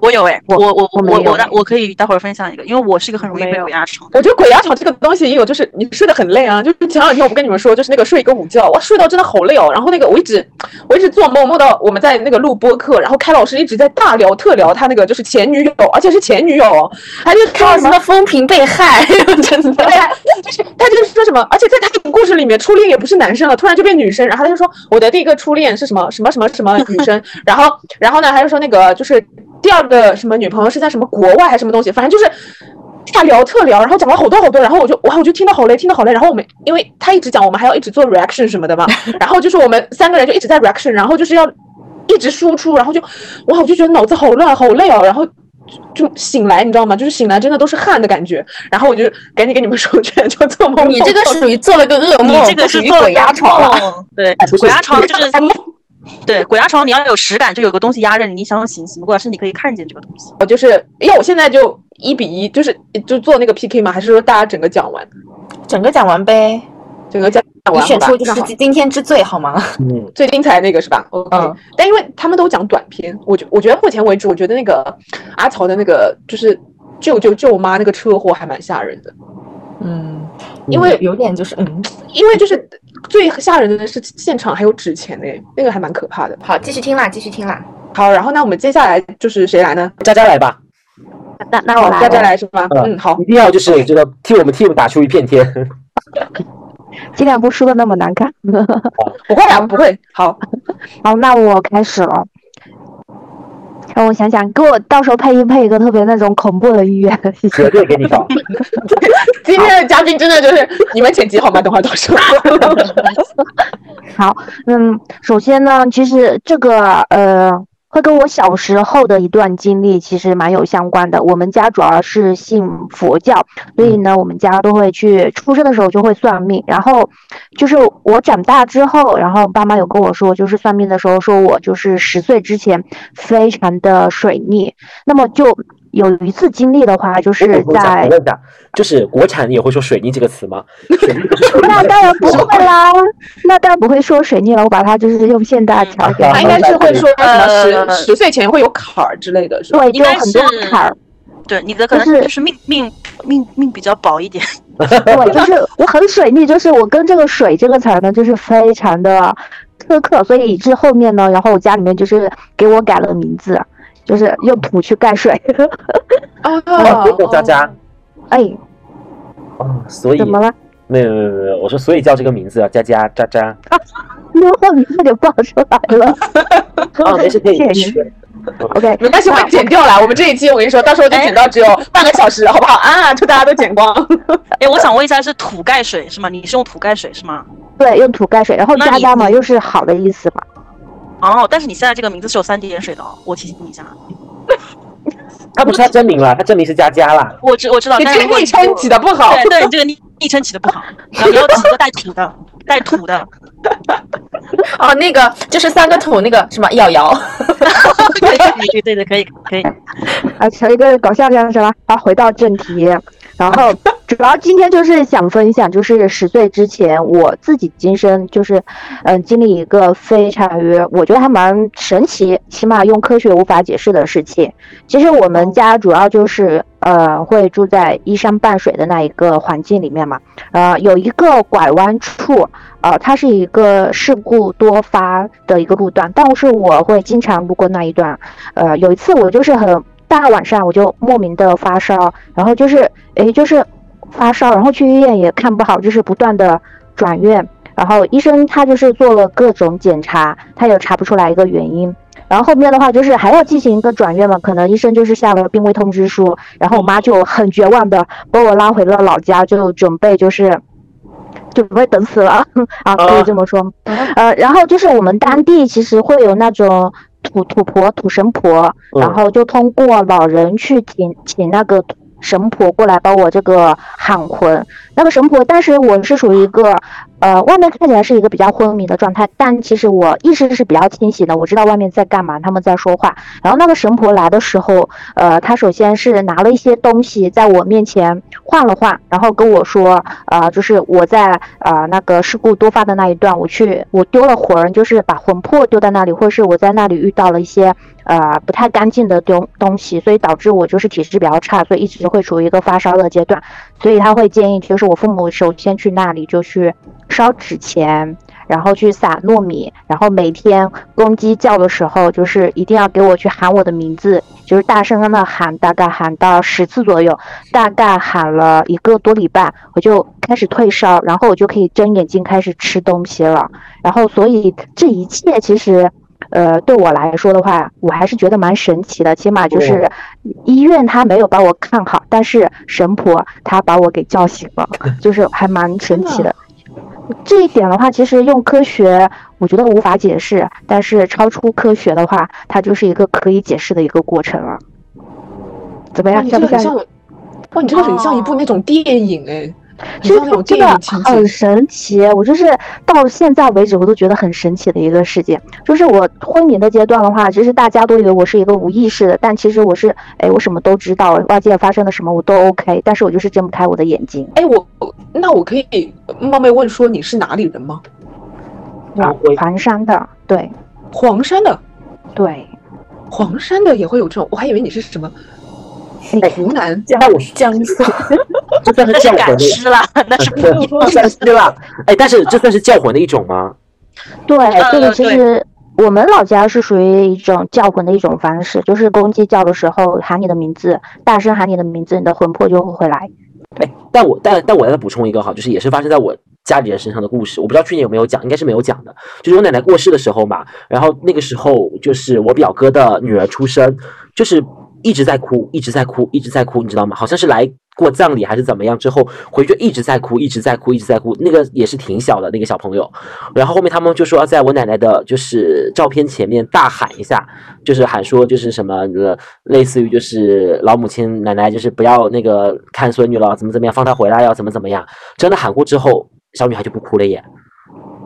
我有哎，我我我我我我可以待会儿分享一个，因为我是一个很容易被鬼压床。我觉得鬼压床这个东西也有，就是你睡得很累啊，就是前两天我不跟你们说，就是那个睡一个午觉，哇，睡到真的好累哦。然后那个我一直我一直做梦，梦到我们在那个录播课，然后开老师一直在大聊特聊他那个就是前女友，而且是前女友，还是开什么风评被害，真的，就是他就是说什么，而且在他的故事里面，初恋也不是男生了，突然就变女生，然后他就说我的第一个初恋是什么什么什么什么女生，然后然后呢，他就说那个就是。第二个什么女朋友是在什么国外还是什么东西，反正就是大聊特聊，然后讲了好多好多，然后我就哇我就听得好累，听得好累。然后我们因为他一直讲，我们还要一直做 reaction 什么的嘛，然后就是我们三个人就一直在 reaction，然后就是要一直输出，然后就哇我就觉得脑子好乱好累哦，然后就醒来你知道吗？就是醒来真的都是汗的感觉，然后我就赶紧给你们说，这就做梦。你这个属于做了个噩梦，你这个是鬼压床，对，鬼压床就是。对，鬼压床你要有实感，就有个东西压着你，你想醒醒不过来，是你可以看见这个东西。我就是，因为我现在就一比一，就是就做那个 PK 嘛，还是说大家整个讲完？整个讲完呗，整个讲完。你选出就是今天之最好吗？嗯，最精彩那个是吧？OK。但因为他们都讲短片，我觉我觉得目前为止，我觉得那个阿曹的那个就是舅舅舅妈那个车祸还蛮吓人的，嗯，因为有点就是嗯，因为就是最吓人的是现场还有纸钱呢，那个还蛮可怕的。好，继续听啦，继续听啦。好，然后那我们接下来就是谁来呢？佳佳来吧，那那我来佳佳，来是吗？嗯，好一，定要就是这个替我们 team 打出一片天。尽量不输的那么难看。不会啊，不会。好，好，那我开始了。让我想想，给我到时候配音配一个特别那种恐怖的音乐。绝对给你搞。今天的嘉宾真的就是你们剪辑好吗？等会儿到时候。好，嗯，首先呢，其实这个呃，会跟我小时候的一段经历其实蛮有相关的。我们家主要是信佛教，所以呢，我们家都会去出生的时候就会算命。然后就是我长大之后，然后爸妈有跟我说，就是算命的时候说我就是十岁之前非常的水逆。那么就有一次经历的话，就是在我问一下，就是国产也会说水逆 这个词吗？那当然不会啦，那当然不会说水逆了，我把它就是用现代 调给他应该是会说呃十十岁前会有坎儿之类的，是吧？对，就很多坎儿。对你的可能就是就是命命命命比较薄一点。对，就是我很水逆，就是我跟这个“水”这个词儿呢，就是非常的苛刻，所以以致后面呢，然后我家里面就是给我改了名字，就是用土去盖水。啊，哦，别叫佳佳哎，哦，所以怎么了？没有没有没有，我说所以叫这个名字啊，佳佳渣渣。那我名字就报出来了。哦，没事可以谢谢去你。OK，没关系，会剪掉了。我们这一期我跟你说，到时候就剪到只有半个小时，好不好啊？就大家都剪光。哎，我想问一下，是土盖水是吗？你是用土盖水是吗？对，用土盖水，然后那你佳佳嘛，又是好的意思嘛。哦，但是你现在这个名字是有三点水的哦，我提醒你一下。他不是他真名了，他真名是佳佳啦。我知我知道，你这个但是如果昵称起的不好。对对，你这个昵昵称起的不好，然后你要起个带土的，带土的。哦，那个就是三个土那个什么瑶瑶，对对对对，可以可以。啊，求一个搞笑这样是吧？好，回到正题。然后主要今天就是想分享，就是十岁之前我自己今生就是，嗯、经历一个非常于我觉得还蛮神奇，起码用科学无法解释的事情。其实我们家主要就是呃会住在依山傍水的那一个环境里面嘛，呃有一个拐弯处，呃它是一个事故多发的一个路段，但是我会经常路过那一段。呃有一次我就是很大晚上我就莫名的发烧，然后就是诶就是发烧，然后去医院也看不好，就是不断的转院，然后医生他就是做了各种检查，他也查不出来一个原因。然后后面的话就是还要进行一个转院嘛，可能医生就是下了病危通知书，然后我妈就很绝望的把我拉回了老家，就准备就是就 准备等死了 啊，可以这么说。呃，然后就是我们当地其实会有那种土土婆、土神婆，然后就通过老人去请请那个神婆过来帮我这个喊魂。那个神婆当时我是属于一个呃，外面看起来是一个比较昏迷的状态，但其实我意识是比较清醒的，我知道外面在干嘛，他们在说话。然后那个神婆来的时候，呃，她首先是拿了一些东西在我面前晃了晃，然后跟我说，呃，就是我在呃那个事故多发的那一段，我去我丢了魂，就是把魂魄丢在那里，或是我在那里遇到了一些呃不太干净的东东西，所以导致我就是体质比较差，所以一直会处于一个发烧的阶段。所以他会建议，就是我父母首先去那里就去烧纸钱，然后去撒糯米，然后每天公鸡叫的时候，就是一定要给我去喊我的名字，就是大声的喊，大概喊到十次左右，大概喊了一个多礼拜，我就开始退烧，然后我就可以睁眼睛开始吃东西了。然后所以这一切其实。呃，对我来说的话，我还是觉得蛮神奇的。起码就是医院他没有把我看好，但是神婆她把我给叫醒了，就是还蛮神奇的。这一点的话，其实用科学我觉得无法解释，但是超出科学的话，它就是一个可以解释的一个过程了。怎么，样？你像不像？哇，你这个很像一部那种电影哎，很其实像那种这个电影情节很。神奇，我就是到现在为止，我都觉得很神奇的一个事件。就是我昏迷的阶段的话，其实大家都以为我是一个无意识的，但其实我是，哎，我什么都知道，外界发生了什么我都 OK，但是我就是睁不开我的眼睛。哎，我那我可以冒昧问说你是哪里人吗？黄山的，对黄山的，对，黄山的也会有这种，我还以为你是什么哎，湖南那我江苏，这算是 那是教魂的，赶尸了，那是不一样。算是吧？哎，但是这算是叫魂的一种吗？对，这个其实我们老家是属于一种叫魂的一种方式，就是公鸡叫的时候喊你的名字，大声喊你的名字，你的魂魄就会回来。哎，但我但但我再补充一个哈，就是也是发生在我家里人身上的故事，我不知道去年有没有讲，应该是没有讲的。就是我奶奶过世的时候嘛，然后那个时候就是我表哥的女儿出生，就是一直在哭，一直在哭，一直在哭，你知道吗？好像是来过葬礼还是怎么样之后回去一直在哭，一直在哭，一直在哭。那个也是挺小的那个小朋友，然后后面他们就说要在我奶奶的就是照片前面大喊一下，就是喊说就是什么呃，类似于就是老母亲奶奶就是不要那个看孙女了，怎么怎么样，放她回来要怎么怎么样。真的喊过之后，小女孩就不哭了耶。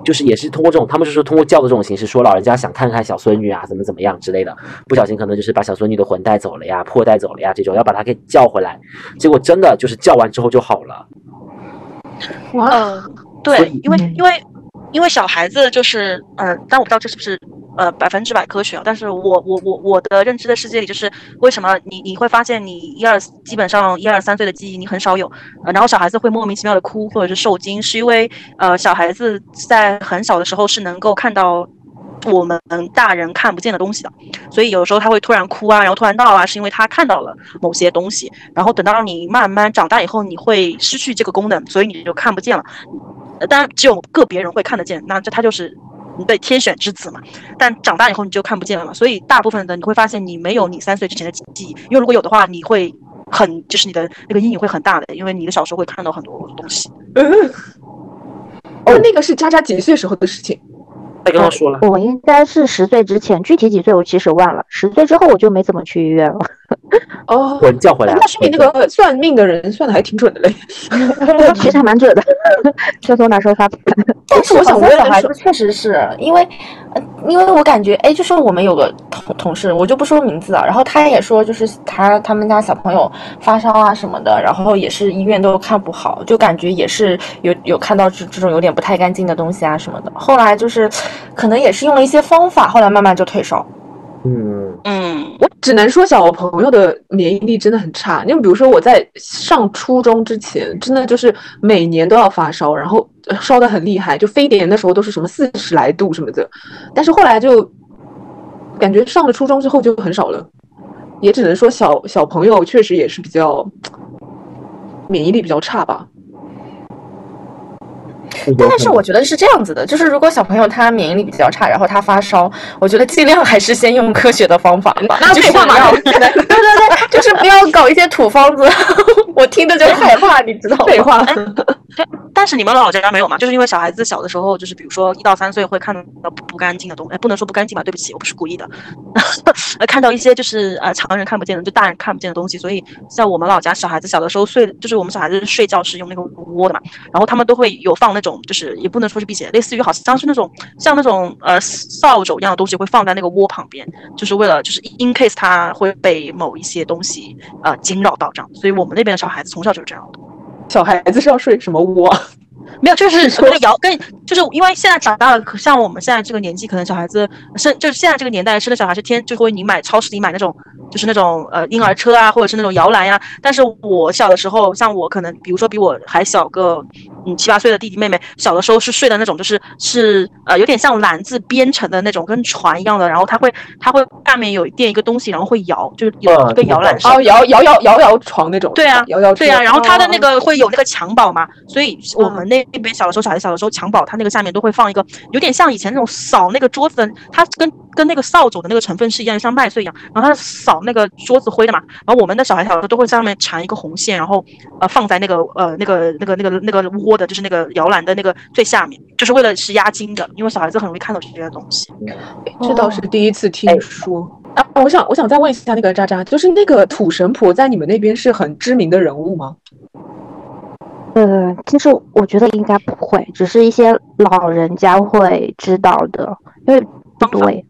就是也是通过这种，他们是说通过叫的这种形式，说老人家想看看小孙女啊，怎么怎么样之类的，不小心可能就是把小孙女的魂带走了呀，魄带走了呀，这种要把她给叫回来，结果真的就是叫完之后就好了。哇，哦，对，因为因为因为小孩子就是呃，但我不知道这是不是呃百分之百科学啊。但是我我我我的认知的世界里，就是为什么你你会发现你一二基本上一二三岁的记忆你很少有，呃，然后小孩子会莫名其妙的哭或者是受惊，是因为呃小孩子在很小的时候是能够看到。我们大人看不见的东西的，所以有时候他会突然哭啊，然后突然闹啊，是因为他看到了某些东西。然后等到你慢慢长大以后，你会失去这个功能，所以你就看不见了。呃当然，只有个别人会看得见，那这他就是你的天选之子嘛。但长大以后你就看不见了嘛，所以大部分的你会发现你没有你三岁之前的记忆，因为如果有的话，你会很就是你的那个阴影会很大的，因为你的小时候会看到很多东西。嗯，哦，那个是渣渣几岁时候的事情？他跟我说了，我应该是十岁之前，具体几岁我其实忘了。十岁之后我就没怎么去医院了。哦，我叫回来了那。说明那个算命的人算的还挺准的嘞。其实还蛮准的，就从哪时候发财。但是我想问说小孩子确实是因为，呃，因为我感觉，哎，就是我们有个同同事，我就不说名字了，然后他也说，就是他他们家小朋友发烧啊什么的，然后也是医院都看不好，就感觉也是有有看到这这种有点不太干净的东西啊什么的。后来就是可能也是用了一些方法，后来慢慢就退烧。嗯，嗯，我只能说小朋友的免疫力真的很差。因为比如说我在上初中之前，真的就是每年都要发烧，然后呃烧的很厉害，就非典的时候都是什么四十来度什么的。但是后来就感觉上了初中之后就很少了，也只能说小小朋友确实也是比较免疫力比较差吧。但是我觉得是这样子的，就是如果小朋友他免疫力比较差，然后他发烧，我觉得尽量还是先用科学的方法吧。那就是废话嘛要 对对对，就是不要搞一些土方子，我听着就害怕，你知道吗？废话，但是你们老家没有嘛？就是因为小孩子小的时候，就是比如说一到三岁会看到不干净的东西，哎，不能说不干净吧，对不起，我不是故意的，呃，看到一些就是呃常人看不见的，就大人看不见的东西。所以在我们老家，小孩子小的时候睡，就是我们小孩子睡觉是用那个窝的嘛，然后他们都会有放那种，就是也不能说是辟邪，类似于好像是那种像那种呃扫帚一样的东西，会放在那个窝旁边，就是为了就是 in case 他会被某一些东西呃惊扰到这样。所以我们那边的小孩子从小就是这样的。小孩子是要睡什么窝？没有，就是那个摇跟，就是因为现在长大了，可像我们现在这个年纪，可能小孩子生就是现在这个年代生的小孩是天就会你买超市里买那种就是那种呃婴儿车啊，或者是那种摇篮呀、但是我小的时候，像我可能比如说比我还小个嗯七八岁的弟弟妹妹，小的时候是睡的那种，就是是呃有点像篮子编成的那种，跟船一样的，然后它会它会下面有垫一个东西，然后会摇，就是有一个摇篮式。哦，摇摇摇摇摇床那种。对啊摇摇。对啊，然后它的那哦个会有那个襁褓嘛，所以我们那那边小的时候，小孩小的时候，襁褓它那个下面都会放一个，有点像以前那种扫那个桌子的，它跟跟那个扫帚的那个成分是一样，像麦穗一样，然后它是扫那个桌子灰的嘛，然后我们的小孩小的时候都会在上面缠一个红线，然后呃放在那个呃那个那个那个那个窝的，就是那个摇篮的那个最下面，就是为了是压惊的，因为小孩子很容易看到这些东西。这倒是第一次听说。啊，我想我想再问一下那个渣渣，就是那个土神婆在你们那边是很知名的人物吗？呃，其实我觉得应该不会，只是一些老人家会知道的，因为不多诶。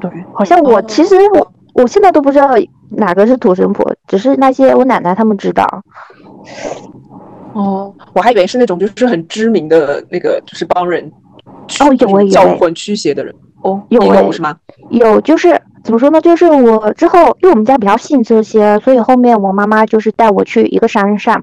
对，好像我、哦其实我我现在都不知道哪个是土神婆，只是那些我奶奶他们知道。哦，我还以为是那种就是很知名的那个，就是帮人驱哦有诶有诶叫魂驱邪的人。哦，有有是吗？有就是怎么说呢？就是我之后，因为我们家比较信这些，所以后面我妈妈就是带我去一个山上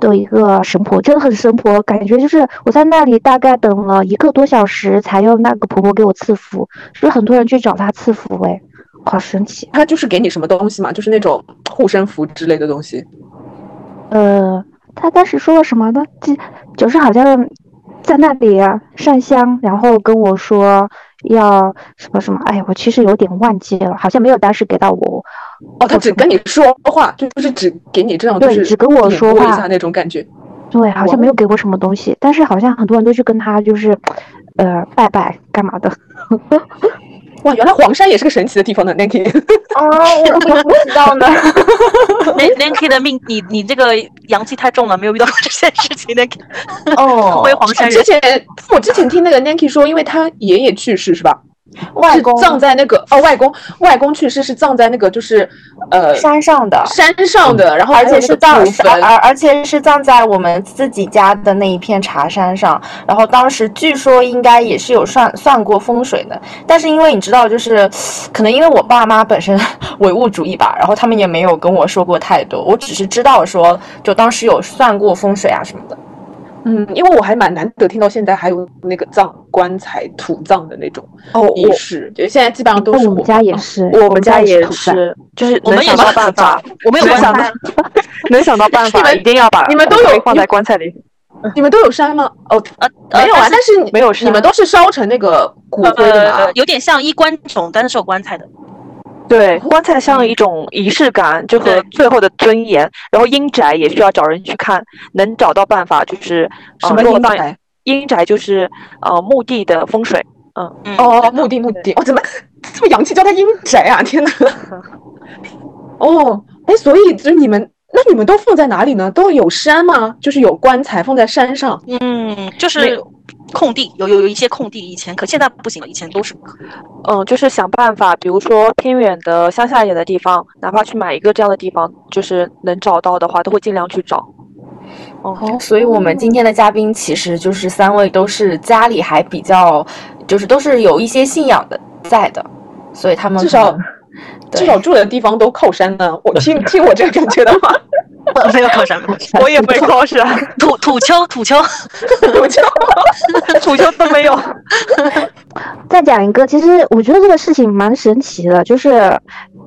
的一个神婆，真的很神婆，感觉就是我在那里大概等了一个多小时，才用那个婆婆给我赐福，就是很多人去找她赐福，哎，好神奇。她就是给你什么东西嘛？就是那种护身符之类的东西。呃，她当时说了什么呢？就就是好像在那里上香，然后跟我说。要什么什么？哎呀，我其实有点忘记了，好像没有当时给到我。哦，他只跟你说话，就是只给你这样，对，只跟我说话一下那种感觉。对，好像没有给我什么东西，但是好像很多人都去跟他就是，呃，拜拜干嘛的。哇，原来黄山也是个神奇的地方呢，Nanky。啊，我怎么不知道呢？Nanky 的命，你你这个阳气太重了，没有遇到过这件事情。，Nanky 哦，回黄山。之前我之前听那个 Nanky 说，因为他爷爷去世，是吧？外公葬在那个哦，外公外公去世是葬在那个就是呃山上的山上的，然后而且是葬而而且是葬在我们自己家的那一片茶山上。然后当时据说应该也是有算算过风水的，但是因为你知道，就是可能因为我爸妈本身 唯物主义吧，然后他们也没有跟我说过太多，我只是知道说就当时有算过风水啊什么的。嗯，因为我还蛮难得听到现在还有那个葬棺材土葬的那种哦仪式，就现在基本上都是我们家也是，我们家也是，就是我们想到办法，我们有想到能想到办法，一定要把你们都有放在棺材里，你们都有山吗？哦，呃，没有啊，但是没有山，你们都是烧成那个骨灰的吗，有点像衣冠冢，但是有棺材的。对，棺材像一种仪式感，就和最后的尊严。然后阴宅也需要找人去看，能找到办法，就是什么阴宅？阴宅就是呃墓地的风水。嗯，哦，墓地墓地，哦，怎么这么洋气，叫它阴宅啊？天哪！哦，哎，所以就是你们，那你们都放在哪里呢？都有山吗？就是有棺材放在山上？嗯，就是。空地有有有一些空地，以前可现在不行了。以前都是，嗯，就是想办法，比如说偏远的乡下一点的地方，哪怕去买一个这样的地方，就是能找到的话，都会尽量去找。哦，所以我们今天的嘉宾其实就是三位都是家里还比较，就是都是有一些信仰的在的，所以他们至少至少住的地方都靠山呢。我听听我这个感觉的话。没有靠山，我也没靠山，土土丘土丘土丘土丘都没有。再讲一个，其实我觉得这个事情蛮神奇的，就是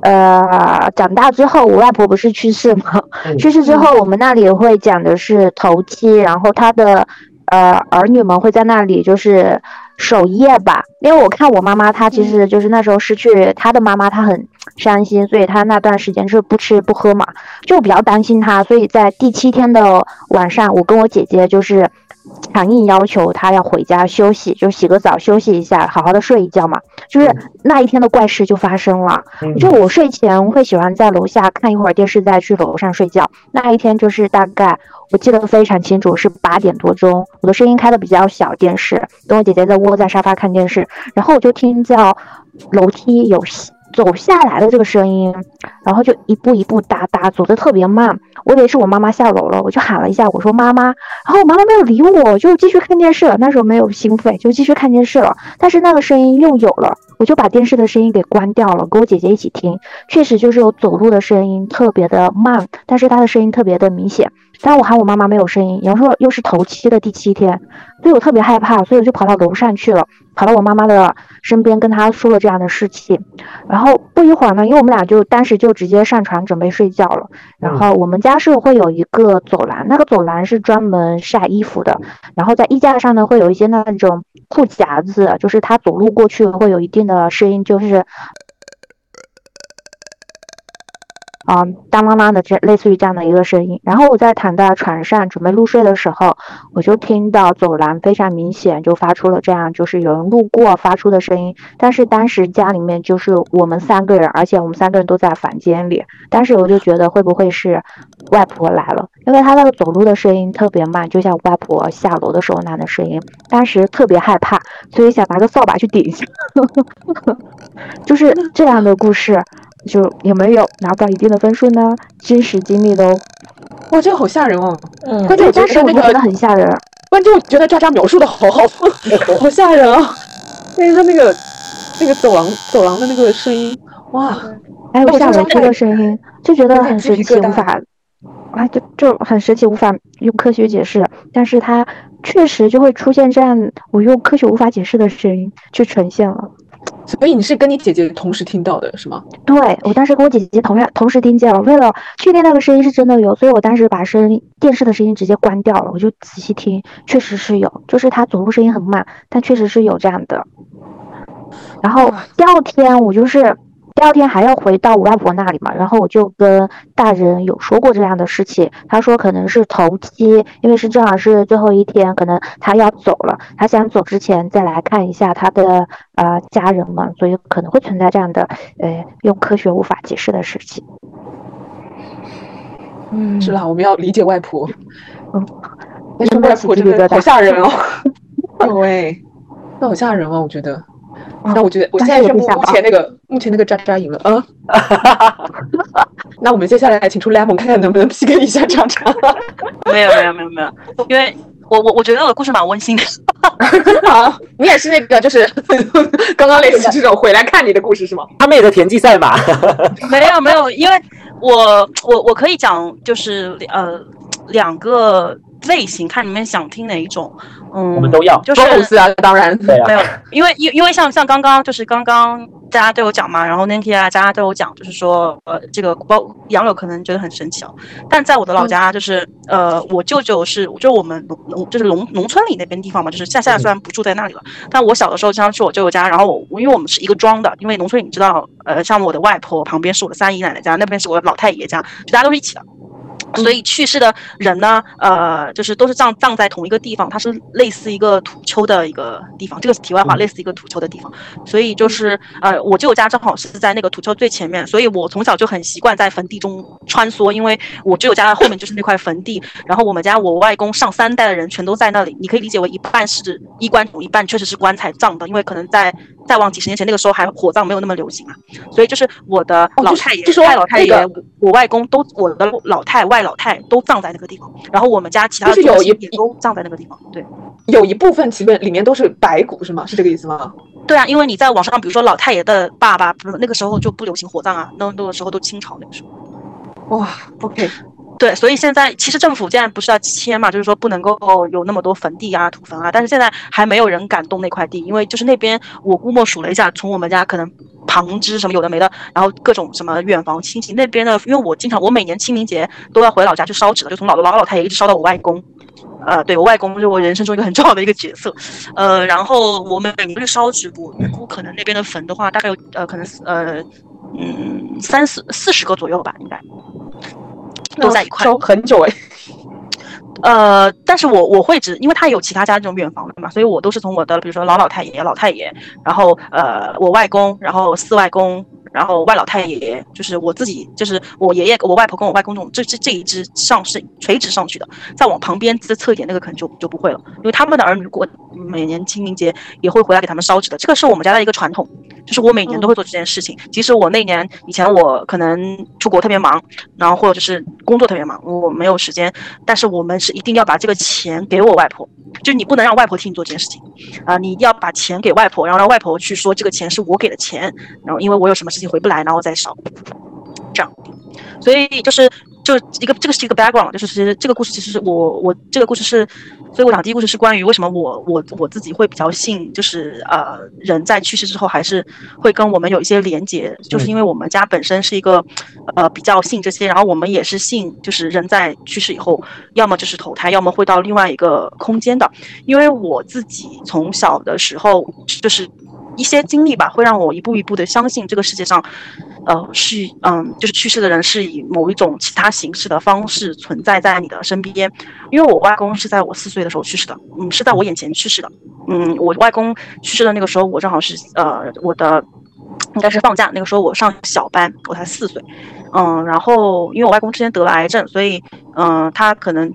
呃，长大之后，我外婆不是去世吗？去世之后，我们那里会讲的是头七，然后他的呃儿女们会在那里就是守夜吧，因为我看我妈妈，她其实就是那时候失去她的妈妈，她很。伤心，所以她那段时间是不吃不喝嘛，就比较担心她，所以在第七天的晚上，我跟我姐姐就是强硬要求他要回家休息，就洗个澡休息一下，好好的睡一觉嘛。就是那一天的怪事就发生了，就我睡前会喜欢在楼下看一会儿电视，再去楼上睡觉。那一天就是大概我记得非常清楚，是八点多钟，我的声音开的比较小，电视跟我姐姐在窝在沙发看电视，然后我就听到楼梯有。走下来的这个声音，然后就一步一步哒哒走的特别慢，我以为是我妈妈下楼了，我就喊了一下，我说妈妈，然后我妈妈没有理我，就继续看电视了。那时候没有心肺，就继续看电视了。但是那个声音又有了，我就把电视的声音给关掉了，跟我姐姐一起听，确实就是有走路的声音，特别的慢，但是她的声音特别的明显。但我喊我妈妈没有声音，然后又是头七的第七天，所以我特别害怕，所以我就跑到楼上去了，跑到我妈妈的身边，跟她说了这样的事情。然后不一会儿呢，因为我们俩就当时就直接上床准备睡觉了。然后我们家是会有一个走廊，那个走廊是专门晒衣服的。然后在衣架上呢，会有一些那种裤夹子，就是他走路过去会有一定的声音，就是。啊，当妈妈的这类似于这样的一个声音，然后我在躺在床上准备入睡的时候，我就听到走廊非常明显就发出了这样，就是有人路过发出的声音。但是当时家里面就是我们三个人，而且我们三个人都在房间里。当时我就觉得会不会是外婆来了，因为她那个走路的声音特别慢，就像外婆下楼的时候那样的声音。当时特别害怕，所以想拿个扫把去顶一下，就是这样的故事。就有没有拿不到一定的分数呢？真实经历的哦。哇，这个好吓人哦！嗯，关键当时我觉得很吓人。关键我觉得渣渣描述的好好，好吓人啊！那他那个那个走廊走廊的那个声音，哇，还有我真的下楼梯的声音，就觉得很神奇，无法，啊，就就很神奇，无法用科学解释。但是它确实就会出现这样我用科学无法解释的声音，去呈现了。所以你是跟你姐姐同时听到的是吗？对我当时跟我姐姐同样同时听见了，为了确定那个声音是真的有，所以我当时把声音电视的声音直接关掉了，我就仔细听，确实是有，就是它总部声音很慢，但确实是有这样的。然后第二天我就是第二天还要回到我外婆那里嘛，然后我就跟大人有说过这样的事情，他说可能是头七，因为是正好是最后一天，可能他要走了，他想走之前再来看一下他的呃家人们，所以可能会存在这样的呃用科学无法解释的事情。嗯是啦，我们要理解外婆。嗯，但是外婆真的好吓人哦。有哎，那好吓人哦，我觉得。那我觉得我现在宣布是有目前那个目前那个渣渣赢了，嗯。那我们接下来请出 Lemon，看看能不能 PK 一下渣渣。没有没有没有没有，因为我我我觉得我的故事蛮温馨的。好，你也是那个就是刚刚类似这种回来看你的故事是吗？他们也在田忌赛马，没有没有，因为我我我可以讲就是呃两个类型，看你们想听哪一种。嗯，我们都要就是多鲁斯啊，当然。对啊没有，因为因因为像像刚刚就是刚刚大家都有讲嘛，然后 Nancy 啊，大家都有讲，就是说呃这个包杨柳可能觉得很神奇哦，但在我的老家就是、呃我舅舅是就我们农农就是农农村里那边地方嘛，就是现在虽然不住在那里了，但我小的时候经常去我舅舅家，然后我因为我们是一个庄的，因为农村你知道呃像我的外婆旁边是我的三姨奶奶家，那边是我的老太爷家，就大家都是一起的。所以去世的人呢，呃，就是都是葬葬在同一个地方，它是类似一个土丘的一个地方。这个是题外话，类似一个土丘的地方。所以就是呃，我舅舅家正好是在那个土丘最前面，所以我从小就很习惯在坟地中穿梭，因为我舅舅家的后面就是那块坟地。然后我们家我外公上三代的人全都在那里，你可以理解为一半是衣冠冢，一半确实是棺材葬的，因为可能在再往几十年前那个时候还火葬没有那么流行啊。所以就是我的老太爷、太老太爷、那个我我外公都我的老太外老太都葬在那个地方，然后我们家其他有一都葬在那个地方。对有一部分其实里面都是白骨是吗？是这个意思吗？对啊，因为你在网上，比如说老太爷的爸爸，不是那个时候就不流行火葬啊，那那个时候都清朝那个时候。哇，OK，对，所以现在其实政府现在不是要迁嘛，就是说不能够有那么多坟地啊、土坟啊，但是现在还没有人敢动那块地，因为就是那边我估摸数了一下，从我们家可能旁支什么有的没的，然后各种什么远房亲戚那边的，因为我经常我每年清明节都要回老家去烧纸的，就从老的老老太爷一直烧到我外公。呃，对我外公是我人生中一个很重要的一个角色，呃，然后我们每年去烧纸，我预估可能那边的坟的话，大概有呃可能呃嗯三四四十个左右吧，应该都在一块。烧很久哎。呃，但是我我会只，因为他有其他家这种远房的嘛，所以我都是从我的比如说老老太爷、老太爷，然后呃我外公，然后四外公，然后外老太爷，就是我自己，就是我爷爷、我外婆跟我外公这种这这这一支上是垂直上去的，再往旁边再侧一点那个可能就就不会了，因为他们的儿女过每年清明节也会回来给他们烧纸的，这个是我们家的一个传统，就是我每年都会做这件事情。即使我那年以前我可能出国特别忙，然后或者是工作特别忙，我没有时间，但是我们是一定要把这个钱给我外婆，就你不能让外婆替你做这件事情啊、你一定要把钱给外婆，然后让外婆去说这个钱是我给的钱，然后因为我有什么事情回不来，然后再烧，这样。所以就是就一个这个是一个 background，就是其实这个故事其实是我我这个故事是，所以我讲第一个故事是关于为什么我我我自己会比较信，就是呃人在去世之后还是会跟我们有一些连结，就是因为我们家本身是一个呃比较信这些，然后我们也是信就是人在去世以后，要么就是投胎，要么会到另外一个空间的，因为我自己从小的时候就是。一些经历吧，会让我一步一步的相信这个世界上，呃，是嗯，就是去世的人是以某一种其他形式的方式存在在你的身边。因为我外公是在我四岁的时候去世的，嗯，是在我眼前去世的，嗯，我外公去世的那个时候，我正好是呃我的应该是放假，那个时候我上小班，我才四岁，嗯，然后因为我外公之前得了癌症，所以嗯，他可能。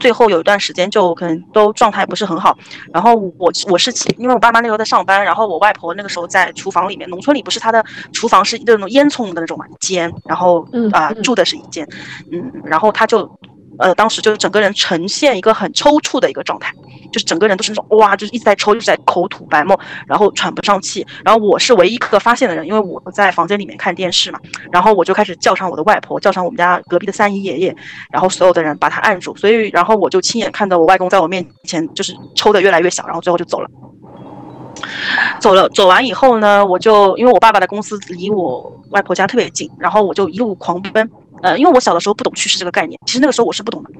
最后有一段时间就可能都状态不是很好，然后我我是因为我爸妈那时候在上班，然后我外婆那个时候在厨房里面，农村里不是她的厨房是那种烟囱的那种嘛间，然后嗯啊、嗯。住的是一间，嗯，然后她就呃，当时就整个人呈现一个很抽搐的一个状态，就是整个人都是那种哇，就是一直在抽，一直在口吐白沫，然后喘不上气。然后我是唯一一个发现的人，因为我在房间里面看电视嘛，然后我就开始叫上我的外婆，叫上我们家隔壁的三姨爷爷，然后所有的人把他按住，所以然后我就亲眼看到我外公在我面前就是抽的越来越小，然后最后就走了。走了，走完以后呢，我就因为我爸爸的公司离我外婆家特别近，然后我就一路狂奔。呃，因为我小的时候不懂去世这个概念，其实那个时候我是不懂的，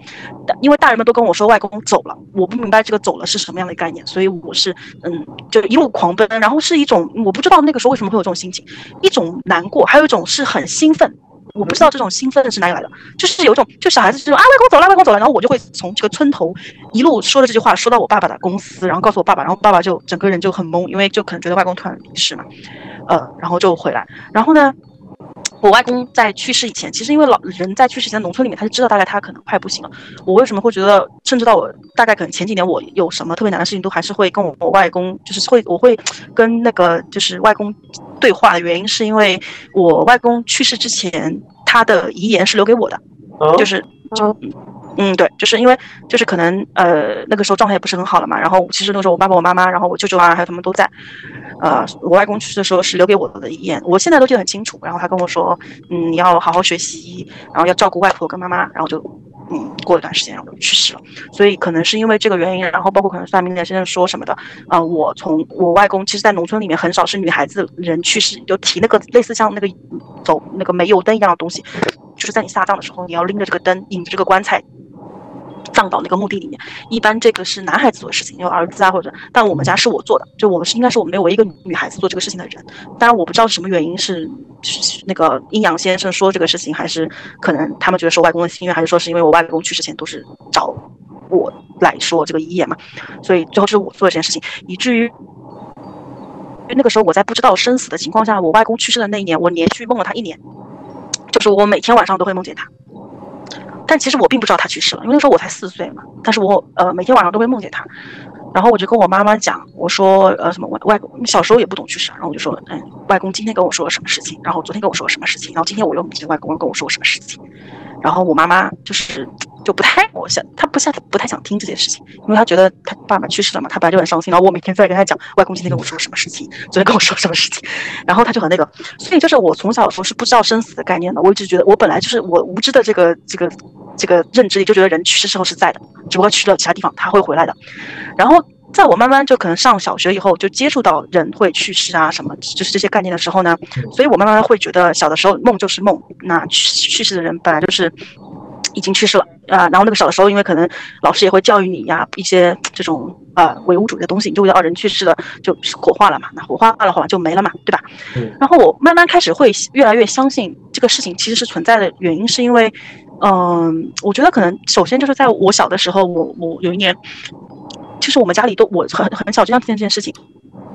因为大人们都跟我说外公走了，我不明白这个走了是什么样的概念，所以我是嗯，就一路狂奔，然后是一种我不知道那个时候为什么会有这种心情，一种难过，还有一种是很兴奋。我不知道这种兴奋是哪里来的，就是有一种，就小孩子这种啊，外公走了，外公走了，然后我就会从这个村头一路说着这句话，说到我爸爸的公司，然后告诉我爸爸，然后爸爸就整个人就很懵，因为就可能觉得外公突然离世嘛，呃，然后就回来，然后呢，我外公在去世以前，其实因为老人在去世前，农村里面他就知道大概他可能快不行了。我为什么会觉得，甚至到我大概可能前几年，我有什么特别难的事情，都还是会跟我我外公，就是会我会跟那个就是外公对话的原因，是因为我外公去世之前，他的遗言是留给我的，就是就嗯对，就是因为就是可能呃那个时候状态也不是很好了嘛，然后其实那个时候我爸爸我妈妈，然后我舅舅啊还有他们都在。呃，我外公去世的时候是留给我的遗言，我现在都记得很清楚。然后他跟我说，嗯，你要好好学习，然后要照顾外婆跟妈妈。然后就，嗯，过一段时间，然后就去世了。所以可能是因为这个原因，然后包括可能算命的先生说什么的，啊，我从我外公，其实，在农村里面很少是女孩子人去世就提那个类似像那个走那个煤油灯一样的东西，就是在你下葬的时候，你要拎着这个灯，引着这个棺材。葬到那个墓地里面，一般这个是男孩子做的事情，有儿子啊或者，但我们家是我做的，就我们是应该是我们没有唯一一个女孩子做这个事情的人。当然我不知道是什么原因，是那个阴阳先生说这个事情，还是可能他们觉得是我外公的心愿，还是说是因为我外公去世前都是找我来说这个遗言嘛，所以最后是我做这件事情，以至于那个时候我在不知道生死的情况下，我外公去世的那一年，我连续梦了他一年，就是我每天晚上都会梦见他。但其实我并不知道他去世了，因为那时候我才四岁嘛。但是我呃每天晚上都会梦见他，然后我就跟我妈妈讲，我说呃什么外外公小时候也不懂去世，然后我就说嗯外公今天跟我说了什么事情，然后昨天跟我说了什么事情，然后今天我又梦见外公跟我说什么事情，然后我妈妈就是就不太我想她不想不太想听这件事情，因为她觉得她爸爸去世了嘛，她本来就很伤心，然后我每天在跟她讲外公今天跟我说什么事情，昨天跟我说什么事情，然后她就很那个，所以就是我从小的时候是不知道生死的概念的，我一直觉得我本来就是我无知的这个这个。这个认知里就觉得人去世时候是在的，只不过去了其他地方他会回来的。然后在我慢慢就可能上小学以后，就接触到人会去世啊什么，就是这些概念的时候呢，所以我慢慢会觉得小的时候梦就是梦，那去去世的人本来就是已经去世了啊。然后那个小的时候，因为可能老师也会教育你呀一些这种呃唯物主义的东西，你就觉得哦人去世了就火化了嘛，那火化了话就没了嘛，对吧？然后我慢慢开始会越来越相信这个事情其实是存在的原因，是因为。嗯，我觉得可能首先就是在我小的时候，我我有一年，就是我们家里都我很很小就像这件事情，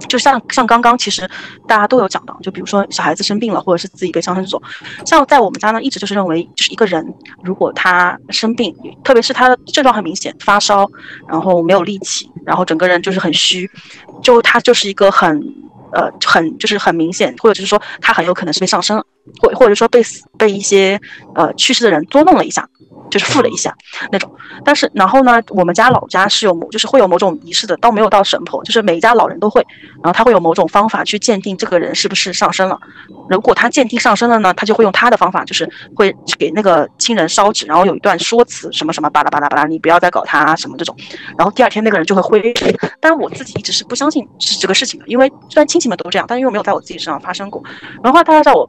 就像像刚刚其实大家都有讲到，就比如说小孩子生病了，或者是自己被上身这种，像在我们家呢，一直就是认为就是一个人如果他生病，特别是他的症状很明显，发烧，然后没有力气，然后整个人就是很虚，就他就是一个很。呃，很就是很明显，或者就是说他很有可能是被上身了，或或者说被死被一些呃去世的人捉弄了一下。就是附了一下那种，但是然后呢，我们家老家是有某，就是会有某种仪式的，倒没有到神婆，就是每一家老人都会，然后他会有某种方法去鉴定这个人是不是上身了。如果他鉴定上身了呢，他就会用他的方法，就是会给那个亲人烧纸，然后有一段说辞，什么什么巴拉巴拉巴拉，你不要再搞他啊什么这种。然后第二天那个人就会恢复。但是我自己一直是不相信是这个事情的，因为虽然亲戚们都这样，但因为没有在我自己身上发生过。然后大家叫我。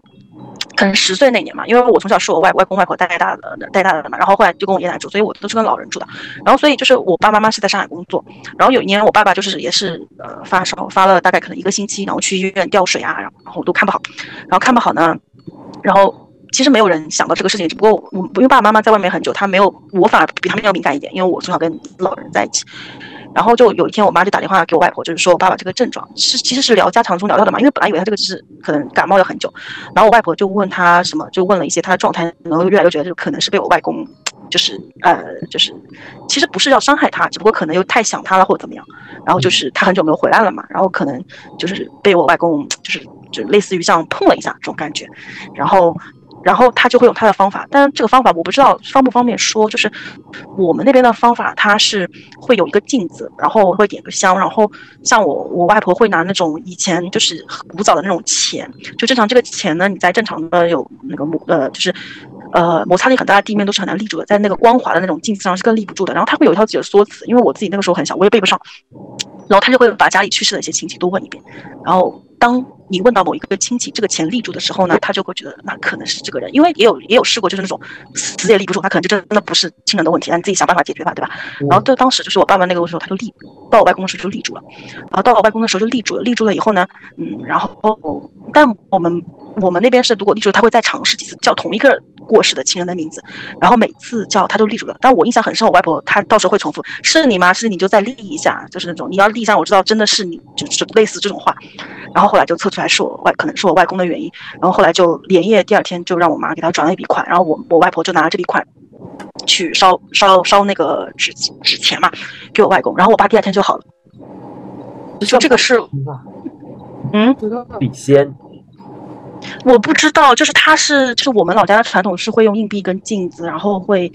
可能十岁那年嘛，因为我从小是我外外公外婆带大的，带大的嘛，然后后来就跟我爷爷奶奶住，所以我都是跟老人住的。然后所以就是我爸妈妈是在上海工作，然后有一年我爸爸就是也是呃发烧，发了大概可能一个星期，然后去医院吊水啊，然后都看不好，然后看不好呢，然后其实没有人想到这个事情，只不过我因为爸爸妈妈在外面很久，他没有我反而比他们要敏感一点，因为我从小跟老人在一起。然后就有一天，我妈就打电话给我外婆，就是说我爸爸这个症状是其实是聊家常中聊到的嘛，因为本来以为他这个只是可能感冒了很久，然后我外婆就问他什么，就问了一些他的状态，然后越来越觉得就可能是被我外公，就是呃就是其实不是要伤害他，只不过可能又太想他了或者怎么样，然后就是他很久没有回来了嘛，然后可能就是被我外公就是就类似于这样碰了一下这种感觉，然后。然后他就会用他的方法，但这个方法我不知道方不方便说，就是我们那边的方法，它是会有一个镜子，然后会点个香，然后像我我外婆会拿那种以前就是古早的那种钱，就正常这个钱呢，你在正常的有那个摩呃就是呃摩擦力很大的地面都是很难立住的，在那个光滑的那种镜子上是更立不住的。然后他会有一套自己的说辞，因为我自己那个时候很小，我也背不上，然后他就会把家里去世的一些亲戚都问一遍，然后。当你问到某一个亲戚这个钱立住的时候呢，他就会觉得那可能是这个人，因为也有也有试过，就是那种死也立不住，他可能就真的不是亲人的问题，那你自己想办法解决吧，对吧？然后就当时就是我爸爸那个时候他就立，到我外公的时候就立住了，然后到我外公的时候就立住了，立住了以后呢，嗯，然后但我们我们那边是如果立住，他会再尝试几次叫同一个。过世的亲人的名字，然后每次叫他都立住了。但我印象很深，我外婆她到时候会重复：“是你吗？是你就再立一下。”就是那种你要立一下，我知道真的是你，就是类似这种话。然后后来就测出来是我外，可能是我外公的原因。然后后来就连夜第二天就让我妈给他转了一笔款，然后我我外婆就拿了这笔款去烧烧烧那个纸纸钱嘛，给我外公。然后我爸第二天就好了。就这个是，嗯，笔仙。我不知道，就是他是，就是我们老家的传统是会用硬币跟镜子，然后会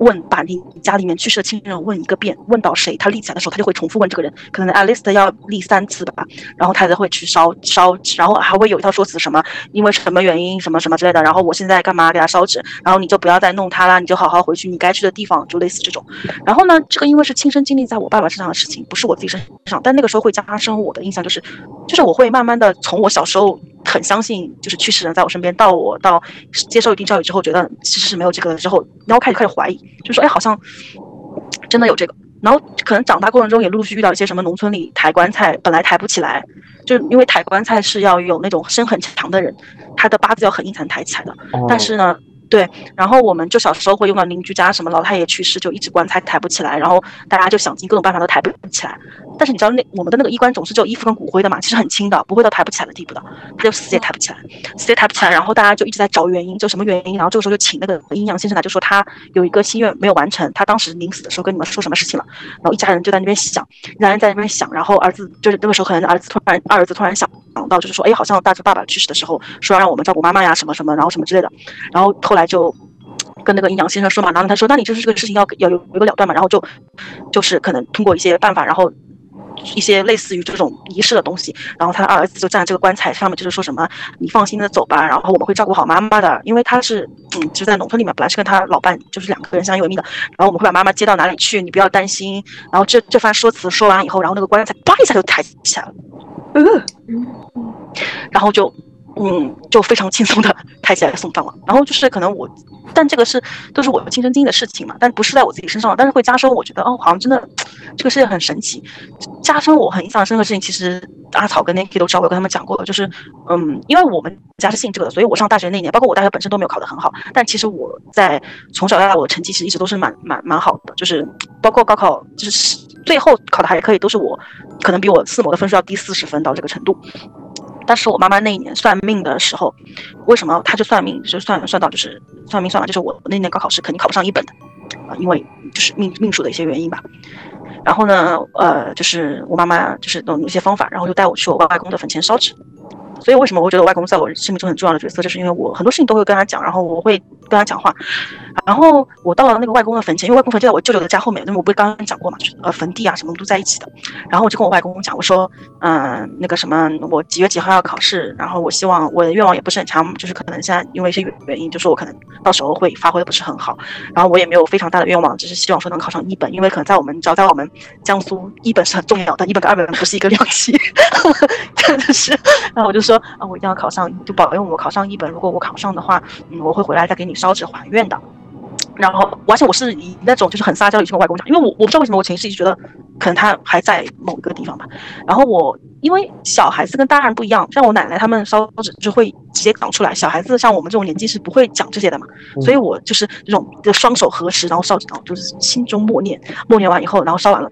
问把你家里面去世的亲人问一个遍，问到谁他立起来的时候，他就会重复问这个人，可能 at least 要立三次吧，然后他才会去烧烧，然后还会有一套说辞，什么因为什么原因什么什么之类的，然后我现在干嘛给他烧纸，然后你就不要再弄他了，你就好好回去你该去的地方，就类似这种。然后呢，这个因为是亲身经历在我爸爸身上的事情，不是我自己身上，但那个时候会加深我的印象，就是就是我会慢慢的从我小时候。很相信，就是去世人在我身边。到我到接受一定教育之后，觉得其实是没有这个之后，然后开始开始怀疑，就说哎，好像真的有这个。然后可能长大过程中也陆续遇到一些什么农村里抬棺材本来抬不起来，就因为抬棺材是要有那种身很强的人，他的八字要很硬才能抬起来的。但是呢。对，然后我们就小时候会用到邻居家什么老太爷去世，就一直棺材抬不起来，然后大家就想尽各种办法都抬不起来。但是你知道那我们的那个衣冠总是只有衣服跟骨灰的嘛，其实很轻的，不会到抬不起来的地步的，他就死也抬不起来，死也抬不起来。然后大家就一直在找原因，就什么原因？然后这个时候就请那个阴阳先生来，就说他有一个心愿没有完成，他当时临死的时候跟你们说什么事情了？然后一家人就在那边想，一家人在那边想，然后儿子就是那个时候可能儿子突然二儿子突然想想到，就是说哎，好像大舅爸爸去世的时候说要让我们照顾妈妈呀什么什么，然后什么之类的，然后后来就。跟那个阴阳先生说嘛，然后他说，那你就是这个事情要要有一个了断嘛，然后就就是可能通过一些办法，然后一些类似于这种仪式的东西，然后他的二儿子就站在这个棺材上面，就是说什么，你放心的走吧，然后我们会照顾好妈妈的，因为他是嗯就在农村里面，本来是跟他老伴就是两个人相依为命的，然后我们会把妈妈接到哪里去，你不要担心，然后这这番说辞说完以后，然后那个棺材叭一下就抬起来了，嗯，然后就。嗯，就非常轻松的抬起来送饭了。然后就是可能我，但这个是都是我亲身经历的事情嘛，但不是在我自己身上，但是会加深我觉得哦，好像真的这个世界很神奇。加深我很印象深刻的事情，其实阿草跟 Niki 都知道，我跟他们讲过了，就是嗯，因为我们家是信这个的，所以我上大学那年，包括我大学本身都没有考得很好，但其实我在从小到大我的成绩其实一直都是蛮蛮蛮好的，就是包括高考就是最后考的还可以，都是我可能比我四模的分数要低四十分到这个程度。但是我妈妈那一年算命的时候，为什么她就算命，就算算到就是算命算了，就是我那年高考是肯定考不上一本的，啊，因为就是命命数的一些原因吧。然后呢，呃，就是我妈妈就是弄一些方法，然后就带我去我外公的坟前烧纸。所以为什么我觉得我外公在我生命中很重要的角色，就是因为我很多事情都会跟他讲，然后我会跟他讲话。然后我到了那个外公的坟前，因为外公坟就在我舅舅的家后面，那么我不是刚刚讲过嘛，就是呃坟地啊什么都在一起的。然后我就跟我外公讲，我说，嗯，那个什么，我几月几号要考试，然后我希望我的愿望也不是很强，就是可能现在因为一些原因，就是我可能到时候会发挥的不是很好。然后我也没有非常大的愿望，只是希望说能考上一本，因为可能在我们只要在我们江苏，一本是很重要的，一本跟二本不是一个量级，真的是。然后我就说，啊，我一定要考上，就保佑我考上一本。如果我考上的话，嗯，我会回来再给你烧纸还愿的。然后，而且我是以那种就是很撒娇语气跟外公讲，因为我我不知道为什么我潜意识一直觉得，可能他还在某一个地方吧。然后我因为小孩子跟大人不一样，像我奶奶他们烧纸就会直接讲出来，小孩子像我们这种年纪是不会讲这些的嘛。所以我就是这种就双手合十，然后烧纸，然后就是心中默念，默念完以后，然后烧完了。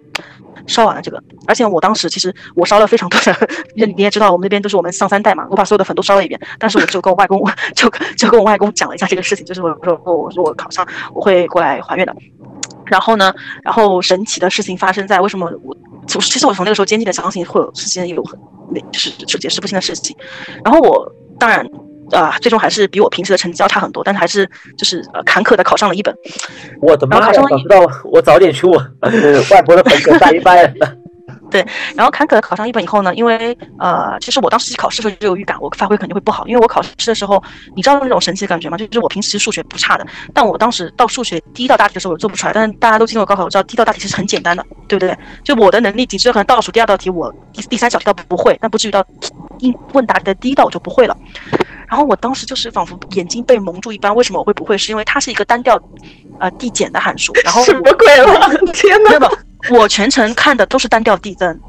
烧完了这个，而且我当时其实我烧了非常多的，你也知道我们那边都是我们上三代嘛，我把所有的粉都烧了一遍。但是我就跟我外公，就就跟我外公讲了一下这个事情，就是我说我说我考上我会过来还愿的。然后呢，然后神奇的事情发生在为什么我，其实我从那个时候坚定的相信会有事情有很，就是是解释不清的事情。然后我当然啊、最终还是比我平时的成绩要差很多，但是还是就是呃坎坷的考上了一本。我的妈呀！然后考上早知道我早点去我 外婆的本科大一班。然后坎坷的考上一本以后呢，因为呃，其实我当时考试的时候就有预感，我发挥肯定会不好，因为我考试的时候，你知道那种神奇的感觉吗？就是我平时数学不差的，但我当时到数学第一道大题的时候我做不出来，但是大家都经过高考，我知道第一道大题其实很简单的，对不对？就我的能力，仅只有可能倒数第二道题我第第三小题倒不会，但不至于到应问答题的第一道我就不会了。然后我当时就是仿佛眼睛被蒙住一般，为什么我会不会？是因为它是一个单调呃递减的函数，然后什么鬼了？天哪！我全程看的都是单调递增。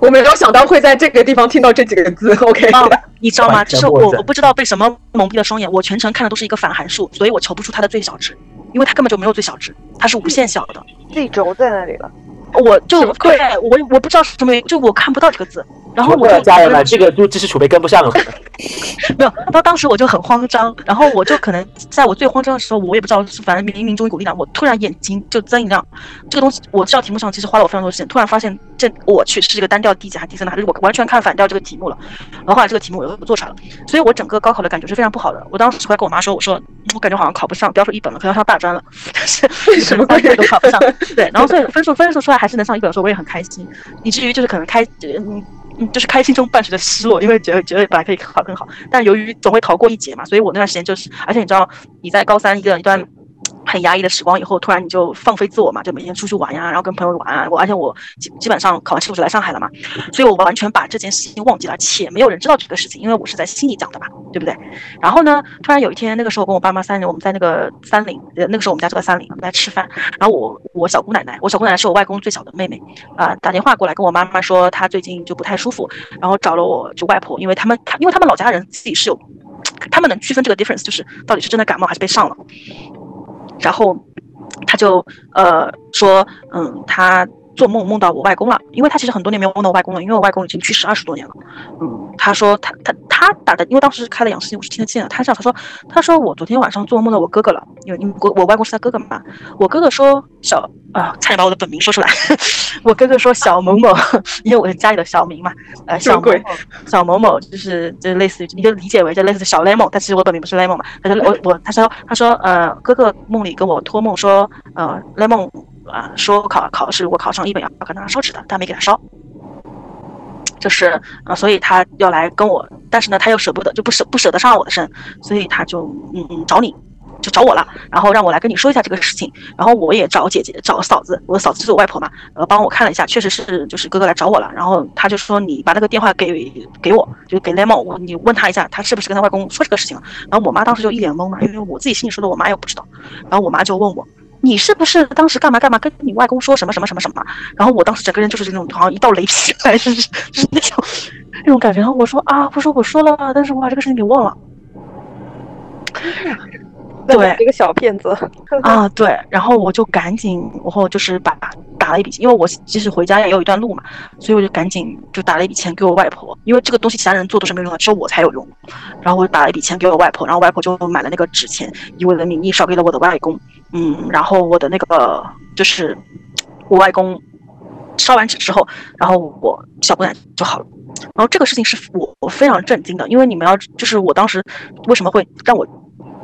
我没有想到会在这个地方听到这几个字。OK，啊，你知道吗？就是我我不知道被什么蒙蔽了双眼，我全程看的都是一个反函数，所以我求不出它的最小值，因为它根本就没有最小值，它是无限小的。自轴在那里了。我就对我我不知道是什么原因，就我看不到这个字，然后我就家人们，这个就知识储备跟不上了。没有，到当时我就很慌张，然后我就可能在我最慌张的时候，我也不知道是反正冥冥中一股力量，我突然眼睛就睁一亮，这个东西我知道题目上其实花了我非常多时间，突然发现这我去是一个单调递减还是递增的，还是我完全看反调这个题目了，然后后来这个题目我又做出来了，所以我整个高考的感觉是非常不好的。我当时回来跟我妈说，我说我感觉好像考不上，不要说一本了，可能要上大专了，但是什么三鬼个都考不上。对，然后所以分数分数出来还是能上一本的时候，我也很开心，以至于就是可能开嗯。嗯，就是开心中伴随着失落，因为觉得觉得本来可以考更好，但由于总会逃过一劫嘛，所以我那段时间就是，而且你知道你在高三一个一段很压抑的时光以后，突然你就放飞自我嘛，就每天出去玩呀，然后跟朋友玩啊，我而且我基基本上考完试我就来上海了嘛，所以我完全把这件事情忘记了，且没有人知道这个事情，因为我是在心里讲的嘛，对不对？然后呢，突然有一天，那个时候跟我爸妈三人，我们在那个三林，呃，那个时候我们家住在三林，我们在吃饭，然后我我小姑奶奶，我小姑奶奶是我外公最小的妹妹，啊、打电话过来跟我妈妈说她最近就不太舒服，然后找了我就外婆，因为他们因为他们老家人自己是有，他们能区分这个 difference，就是到底是真的感冒还是被上了，然后他就呃说，嗯，他做梦梦到我外公了，因为他其实很多年没有梦到我外公了，因为我外公已经去世二十多年了。嗯，他说他他他打的，因为当时开了养视镜，我是听得见的。他这样他说他说我昨天晚上做梦梦到我哥哥了，因为我我外公是他哥哥嘛。我哥哥说小啊，差点把我的本名说出来。我哥哥说小某某，因为我是家里的小名嘛，呃，小某鬼某小某某就是就类似于你就理解为就类似小 lemon，但其实我本名不是 lemon 嘛。他说我我他说他说呃哥哥梦里跟我托梦说呃 lemon 啊、说考考试我考上一本要跟他烧纸的，但没给他烧。就是啊、呃所以他要来跟我，但是呢，他又舍不得，就不舍不舍得上我的身，所以他就嗯嗯找你，就找我了，然后让我来跟你说一下这个事情，然后我也找姐姐找嫂子，我嫂子就是我外婆嘛，呃，帮我看了一下，确实是就是哥哥来找我了，然后他就说你把那个电话给给我，就给 lemon，我你问他一下，他是不是跟他外公说这个事情了，然后我妈当时就一脸懵嘛，因为我自己心里说的，我妈又不知道，然后我妈就问我。你是不是当时干嘛干嘛跟你外公说什么什么什么什么？然后我当时整个人就是那种好像一道雷劈来，就是就是那种那种感觉。然后我说啊，我说我说了，但是我把这个事情给忘了。对一个小骗子。啊，对，然后我就赶紧，然后就是把打了一笔钱，因为我即使回家也有一段路嘛，所以我就赶紧就打了一笔钱给我外婆，因为这个东西其他人做都是没有用的，只有我才有用。然后我就打了一笔钱给我外婆，然后外婆就买了那个纸钱，以我的名义烧给了我的外公。嗯，然后我的那个就是我外公烧完纸之后，然后我小姑奶就好了。然后这个事情是我我非常震惊的，因为你们要就是我当时为什么会让我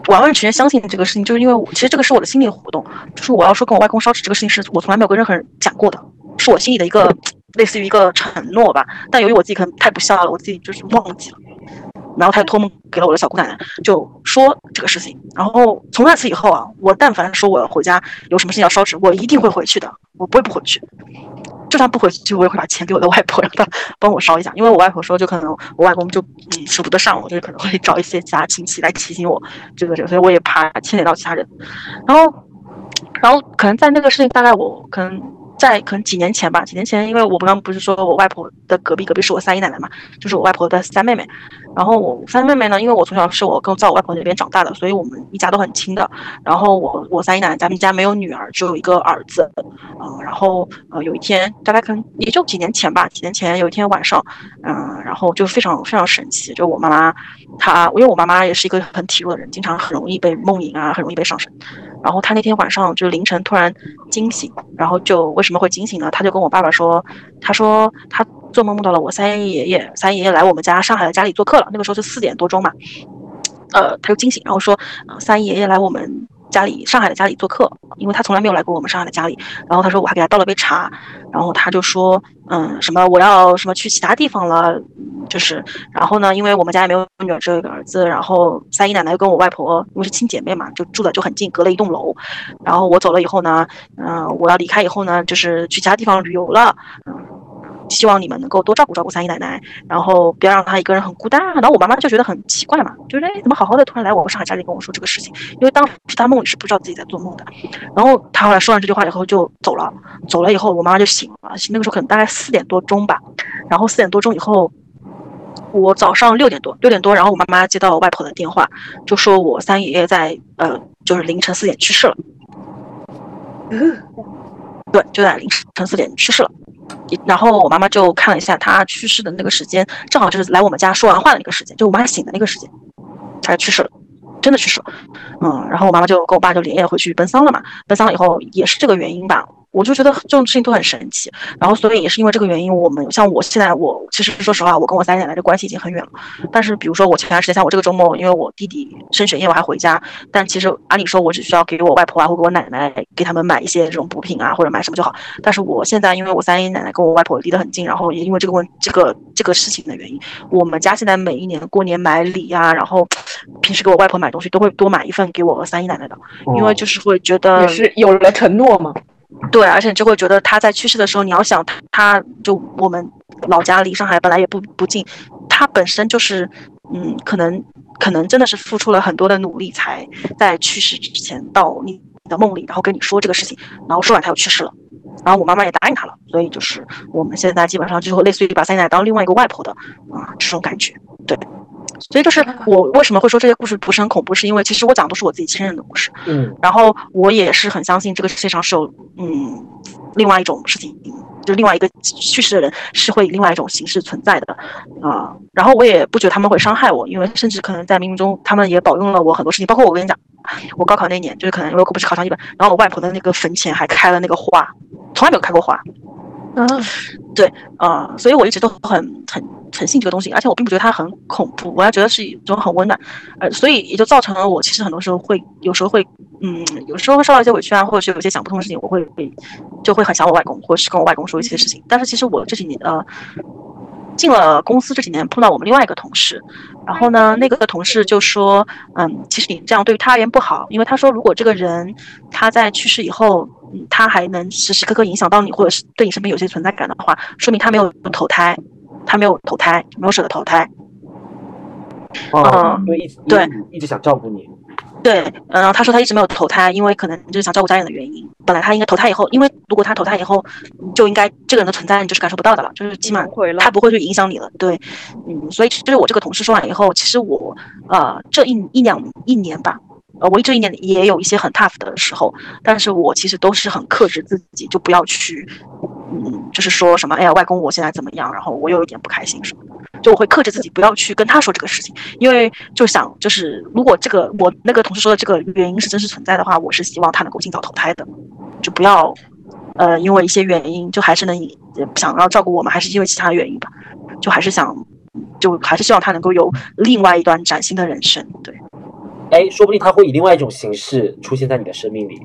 完完全全相信这个事情，就是因为我其实这个是我的心理活动，就是我要说跟我外公烧纸这个事情是我从来没有跟任何人讲过的，是我心里的一个类似于一个承诺吧。但由于我自己可能太不孝了，我自己就是忘记了。然后他就托梦给了我的小姑奶奶，就说这个事情。然后从那次以后啊，我但凡说我回家有什么事情要烧纸，我一定会回去的，我不会不回去。就算不回去，我也会把钱给我的外婆，让她帮我烧一下。因为我外婆说，就可能我外公就嗯舍不得上我，就可能会找一些其他亲戚来提醒我这个这个，所以我也怕牵连到其他人。然后，然后可能在那个事情大概我可能在可能几年前吧，几年前，因为我刚刚不是说我外婆的隔壁隔壁是我三姨奶奶嘛，就是我外婆的三妹妹。然后我三妹妹呢，因为我从小是我跟在我外婆那边长大的，所以我们一家都很亲的。然后我我三姨奶奶咱们家没有女儿，只有一个儿子。嗯、然后呃有一天大概可能也就几年前吧，几年前有一天晚上，嗯、然后就非常非常神奇，就我妈妈她，因为我妈妈也是一个很体弱的人，经常很容易被梦遗啊，很容易被上身。然后她那天晚上就凌晨突然惊醒，然后就为什么会惊醒呢？她就跟我爸爸说，她说她做梦梦到了我三爷爷，三爷爷来我们家上海的家里做客了，那个时候是四点多钟嘛。呃，他就惊醒，然后说，呃，三爷爷来我们家里上海的家里做客，因为他从来没有来过我们上海的家里。然后他说我还给他倒了杯茶，然后他就说，嗯，什么我要什么去其他地方了，就是，然后呢，因为我们家也没有女儿，只有一个儿子，然后三姨奶奶又跟我外婆因为是亲姐妹嘛，就住的就很近，隔了一栋楼。然后我走了以后呢，嗯，我要离开以后呢，就是去其他地方旅游了，嗯。希望你们能够多照顾照顾三姨奶奶，然后不要让她一个人很孤单。然后我妈妈就觉得很奇怪嘛，就是哎，怎么好好的突然来我们上海家里跟我说这个事情？因为当时她梦里是不知道自己在做梦的。然后她后来说完这句话以后就走了，走了以后我妈妈就醒了，那个时候可能大概四点多钟吧。然后四点多钟以后，我早上六点多六点多，然后我妈妈接到外婆的电话，就说我三爷爷在呃，就是凌晨四点去世了。对，就在凌晨四点去世了。然后我妈妈就看了一下她去世的那个时间，正好就是来我们家说完话的那个时间，就我妈醒的那个时间，他去世了，真的去世了。嗯，然后我妈妈就跟我爸就连夜回去奔丧了嘛，奔丧了以后也是这个原因吧。我就觉得这种事情都很神奇，然后所以也是因为这个原因，我们像我现在，我其实说实话，我跟我三奶奶的关系已经很远了。但是比如说我前段时间，像我这个周末，因为我弟弟升学，因为我还回家。但其实按理说，我只需要给我外婆啊，或给我奶奶，给他们买一些这种补品啊，或者买什么就好。但是我现在，因为我三姨奶奶跟我外婆离得很近，然后也因为这个问这个这个事情的原因，我们家现在每一年过年买礼啊，然后 平时给我外婆买东西，都会多买一份给我和三姨奶奶的，因为就是会觉得也是有了承诺嘛。对，而且你就会觉得他在去世的时候，你要想他，他就我们老家离上海本来也不不近，他本身就是，嗯，可能可能真的是付出了很多的努力，才在去世之前到你的梦里，然后跟你说这个事情，然后说完他又去世了，然后我妈妈也答应他了，所以就是我们现在基本上就是类似于把三奶当另外一个外婆的啊这种感觉，对。所以就是我为什么会说这些故事不是很恐怖，是因为其实我讲的都是我自己亲人的故事。嗯，然后我也是很相信这个世界上是有嗯另外一种事情，就是另外一个去世的人是会以另外一种形式存在的啊。然后我也不觉得他们会伤害我，因为甚至可能在冥冥中他们也保佑了我很多事情。包括我跟你讲，我高考那年就是可能因为不是考上一本，然后我外婆的那个坟前还开了那个花，从来没有开过花。嗯，对，呃，所以我一直都很很诚信这个东西，而且我并不觉得它很恐怖，我还觉得是一种很温暖，呃，所以也就造成了我其实很多时候会有时候会，嗯，有时候会受到一些委屈啊，或者是有些想不通的事情，我会就会很想我外公，或者是跟我外公说一些事情。但是其实我这几年呃进了公司这几年碰到我们另外一个同事，然后呢，那个同事就说，嗯，其实你这样对于他而言不好，因为他说如果这个人他在去世以后。他还能时时刻刻影响到你，或者是对你身边有些存在感的话，说明他没有投胎，他没有投胎，没有舍得投胎。嗯，对，对，一直想照顾你。对，嗯，然后他说他一直没有投胎，因为可能就是想照顾家人的原因。本来他应该投胎以后，因为如果他投胎以后，就应该这个人的存在你就是感受不到的了，就是起码他不会去影响你了。对，嗯，所以就是我这个同事说完以后，其实我呃这一一两一年吧。呃，我这一年也有一些很 tough 的时候，但是我其实都是很克制自己，就不要去，嗯，就是说什么，哎呀，外公我现在怎么样，然后我有一点不开心什么的，就我会克制自己，不要去跟他说这个事情，因为就想，就是如果这个我那个同事说的这个原因是真实存在的话，我是希望他能够尽早投胎的，就不要，呃，因为一些原因，就还是能想要照顾我们，还是因为其他原因吧，就还是想，就还是希望他能够有另外一段崭新的人生，对。哎，说不定他会以另外一种形式出现在你的生命里。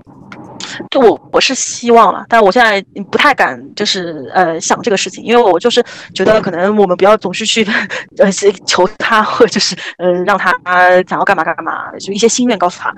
就我我是希望了，但我现在不太敢，就是呃想这个事情，因为我就是觉得可能我们不要总是去呃求他，或者是呃让他想要干嘛干嘛，就一些心愿告诉他，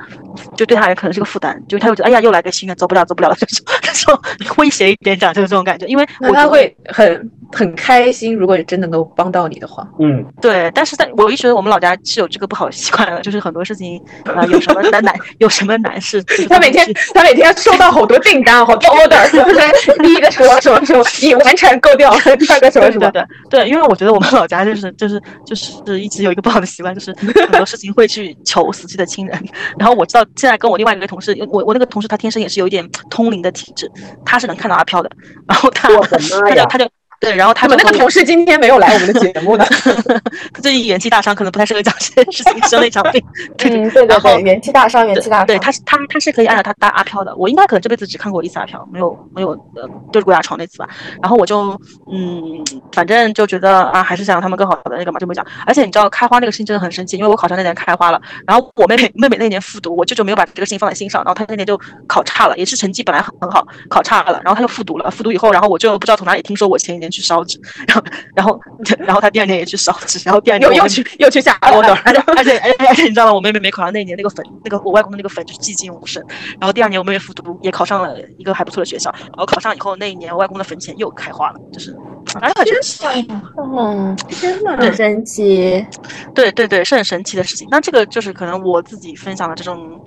就对他也可能是个负担，就他会觉得哎呀又来个心愿，走不了走不了了，这种这种威胁一点讲就是这种感觉，因为 他会很很开心，如果真能够帮到你的话，嗯，对，但是在我一直觉得我们老家是有这个不好习惯的，就是很多事情啊有什么 难难有什么难事，他每天他每天。收到好多订单，好多 order，是不是？第一个什么什么什么你完成够掉了，第二个什么什么？对对，因为我觉得我们老家就是就是就是一直有一个不好的习惯，就是 很多事情会去求死去的亲人。然后我知道现在跟我另外一个同事，我我那个同事他天生也是有一点通灵的体质，他是能看到阿飘的。然后他他就他就。对，然后他们那个同事今天没有来我们的节目呢。他最近元气大伤，可能不太适合讲这件事情，生了一场病。嗯，对对对，元气大伤，元气大伤。对，他是他他是可以按照他搭阿飘的。我应该可能这辈子只看过一次阿飘，没有没有呃，就是鬼压床那次吧。然后我就嗯，反正就觉得啊，还是想让他们更好的那个嘛，就没讲。而且你知道开花那个事情真的很生气，因为我考上那年开花了，然后我妹妹妹妹那年复读，我舅舅没有把这个事情放在心上，然后他那年就考差了，也是成绩本来很很好，考差了，然后他就复读了。复读以后，然后我就不知道从哪里听说我前一年去烧纸，然后然后然后他第二年也去烧纸，然后第二年又又去又去下锅的，而且而且而且而且你知道吗？我妹妹没考上那一年那个粉，那个我外公的那个粉就是寂静无声。然后第二年我妹妹复读也考上了一个还不错的学校，然后考上以后那一年我外公的坟前又开花了，就是哎很神奇，嗯，真的很神奇，对对对，是很神奇的事情。那这个就是可能我自己分享的这种，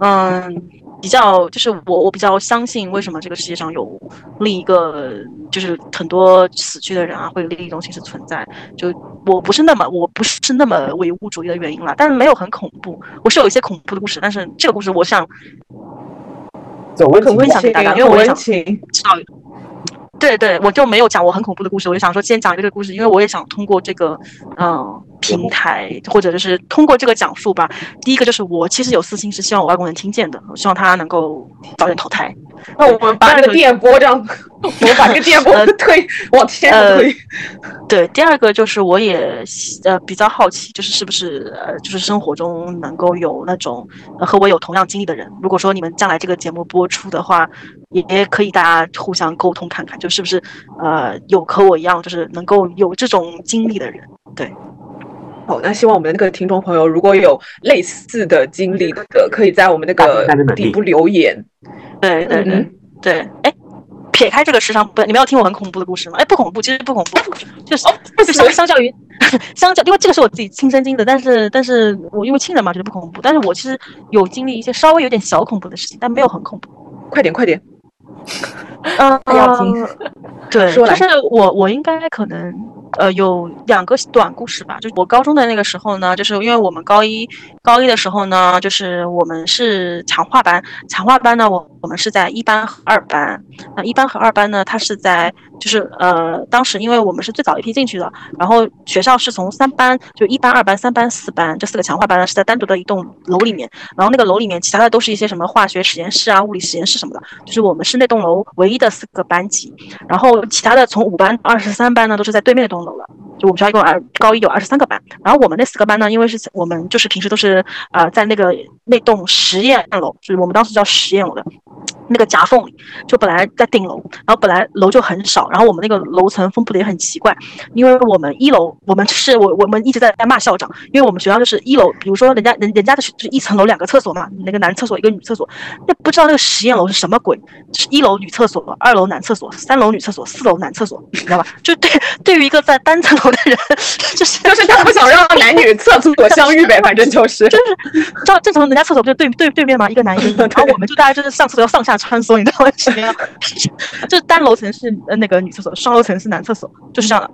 嗯。比较就是我我比较相信，为什么这个世界上有另一个就是很多死去的人啊，会有另一种形式存在。就我不是那么我不是那么唯物主义的原因了，但是没有很恐怖。我是有一些恐怖的故事，但是这个故事我想走温分享给大家，因为我也想知道。对对，我就没有讲我很恐怖的故事，我就想说先讲一个这个故事，因为我也想通过这个嗯平台，或者就是通过这个讲述吧。第一个就是我其实有私心，是希望我外公能听见的，我希望他能够早点投胎。那我们把那个电波这样，我们把这个电波 推往天推。对，第二个就是我也呃比较好奇，就是是不是呃就是生活中能够有那种和我有同样经历的人。如果说你们将来这个节目播出的话。也可以大家互相沟通看看，就是不是呃有和我一样，就是能够有这种经历的人，对。好，那希望我们的那个听众朋友如果有类似的经历的，可以在我们那个底部留言。对对对对，哎，撇开这个时尚，不，你们要听我很恐怖的故事吗？哎，不恐怖，其实不恐怖，就是相相较于相较，因为这个是我自己亲身经历的，但是但是我因为亲人嘛，觉得不恐怖，但是我其实有经历一些稍微有点小恐怖的事情，但没有很恐怖。快点，快点。嗯，对，就是我，我应该可能，呃，有两个短故事吧。就是我高中的那个时候呢，就是因为我们高一，高一的时候呢，就是我们是强化班，强化班呢，我我们是在一班和二班。那一班和二班呢，它是在，就是呃，当时因为我们是最早一批进去的，然后学校是从三班，就一班、二班、三班、四班这四个强化班呢，是在单独的一栋楼里面。然后那个楼里面，其他的都是一些什么化学实验室啊、物理实验室什么的，就是我们是那栋楼唯一的四个班级。然后其他的从五班二十三班呢，都是在对面的栋楼了。就我们学校一共二高一有二十三个班，然后我们那四个班呢，因为是我们就是平时都是呃在那个那栋实验楼，就是我们当时叫实验楼的。那个夹缝里，就本来在顶楼，然后本来楼就很少，然后我们那个楼层分布的也很奇怪，因为我们一楼，我们是我我们一直在骂校长，因为我们学校就是一楼，比如说人家人人家的就是一层楼两个厕所嘛，那个男厕所一个女厕所，那不知道那个实验楼是什么鬼，是一楼女厕所，二楼男厕所，三楼女厕所，四楼男厕所，你知道吧？就对对于一个在单层楼的人，就是就是他不想让男女厕所相遇呗，反正就是就是照正常人家厕所不就对对对面嘛，一个男一个女，然后我们就大家就是上厕所要上下。穿梭，你知道为什么样？就是单楼层是呃那个女厕所，双楼层是男厕所，就是这样的。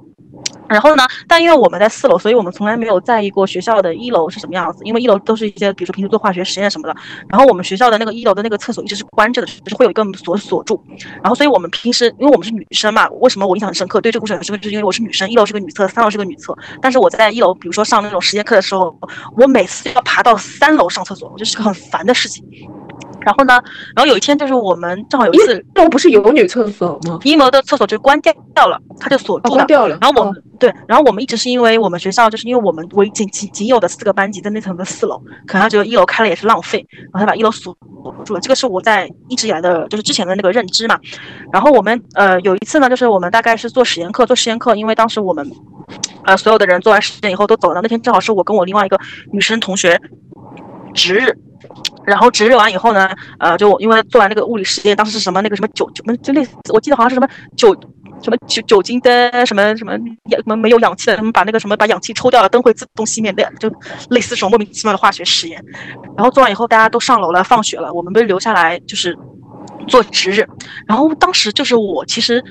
然后呢，但因为我们在四楼，所以我们从来没有在意过学校的一楼是什么样子。因为一楼都是一些，比如说平时做化学实验什么的。然后我们学校的那个一楼的那个厕所一直是关着的，就是会有一个锁锁住。然后，所以我们平时，因为我们是女生嘛，为什么我印象很深刻？对这个故事很深刻，就是因为我是女生，一楼是个女厕，三楼是个女厕。但是我在一楼，比如说上那种实验课的时候，我每次要爬到三楼上厕所，我觉得是个很烦的事情。然后呢？然后有一天就是我们正好有一次，一楼不是有女厕所吗？一楼的厕所就关掉了，它就锁住了。关掉了。然后我们对，然后我们一直是因为我们学校就是因为我们唯仅仅仅有的四个班级在那层的四楼，可能他觉得一楼开了也是浪费，然后他把一楼锁住了。这个是我在一直以来的就是之前的那个认知嘛。然后我们呃有一次呢，就是我们大概是做实验课，做实验课，因为当时我们呃所有的人做完实验以后都走了，那天正好是我跟我另外一个女生同学值日。然后值日完以后呢，呃，就因为做完那个物理实验，当时是什么那个什么酒酒，就类似，我记得好像是什么酒，什么酒酒精灯，什么什么氧，什么没有氧气的，什么把那个什么把氧气抽掉了，灯会自动熄灭的，就类似这种莫名其妙的化学实验。然后做完以后，大家都上楼了，放学了，我们被留下来就是做值日。然后当时就是我其实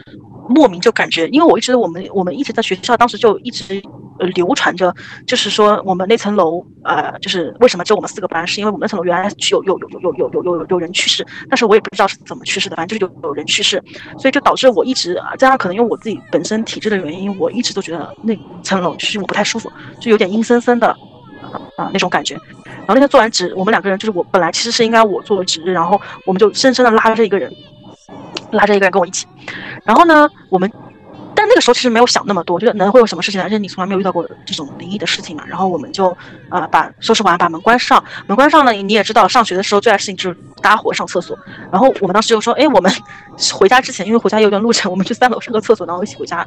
莫名就感觉，因为我一直我们我们一直在学校，当时就一直流传着，就是说我们那层楼呃，就是为什么只有我们四个班，是因为我们那层楼原来有有有有有有有有有人去世，但是我也不知道是怎么去世的，反正就是有有人去世，所以就导致我一直啊加上可能因为我自己本身体质的原因，我一直都觉得那层楼就是我不太舒服，就有点阴森森的啊那种感觉。然后那天做完值，我们两个人就是我本来其实是应该我做值，然后我们就深深的拉着一个人。拉着一个人跟我一起，然后呢，我们，那个时候其实没有想那么多，觉得能会有什么事情，而且你从来没有遇到过这种灵异的事情嘛。然后我们就啊把收拾完，把门关上。门关上呢，你也知道，上学的时候最爱事情就是搭伙上厕所。然后我们当时就说，哎，我们回家之前，因为回家有点路程，我们去三楼上个厕所，然后一起回家。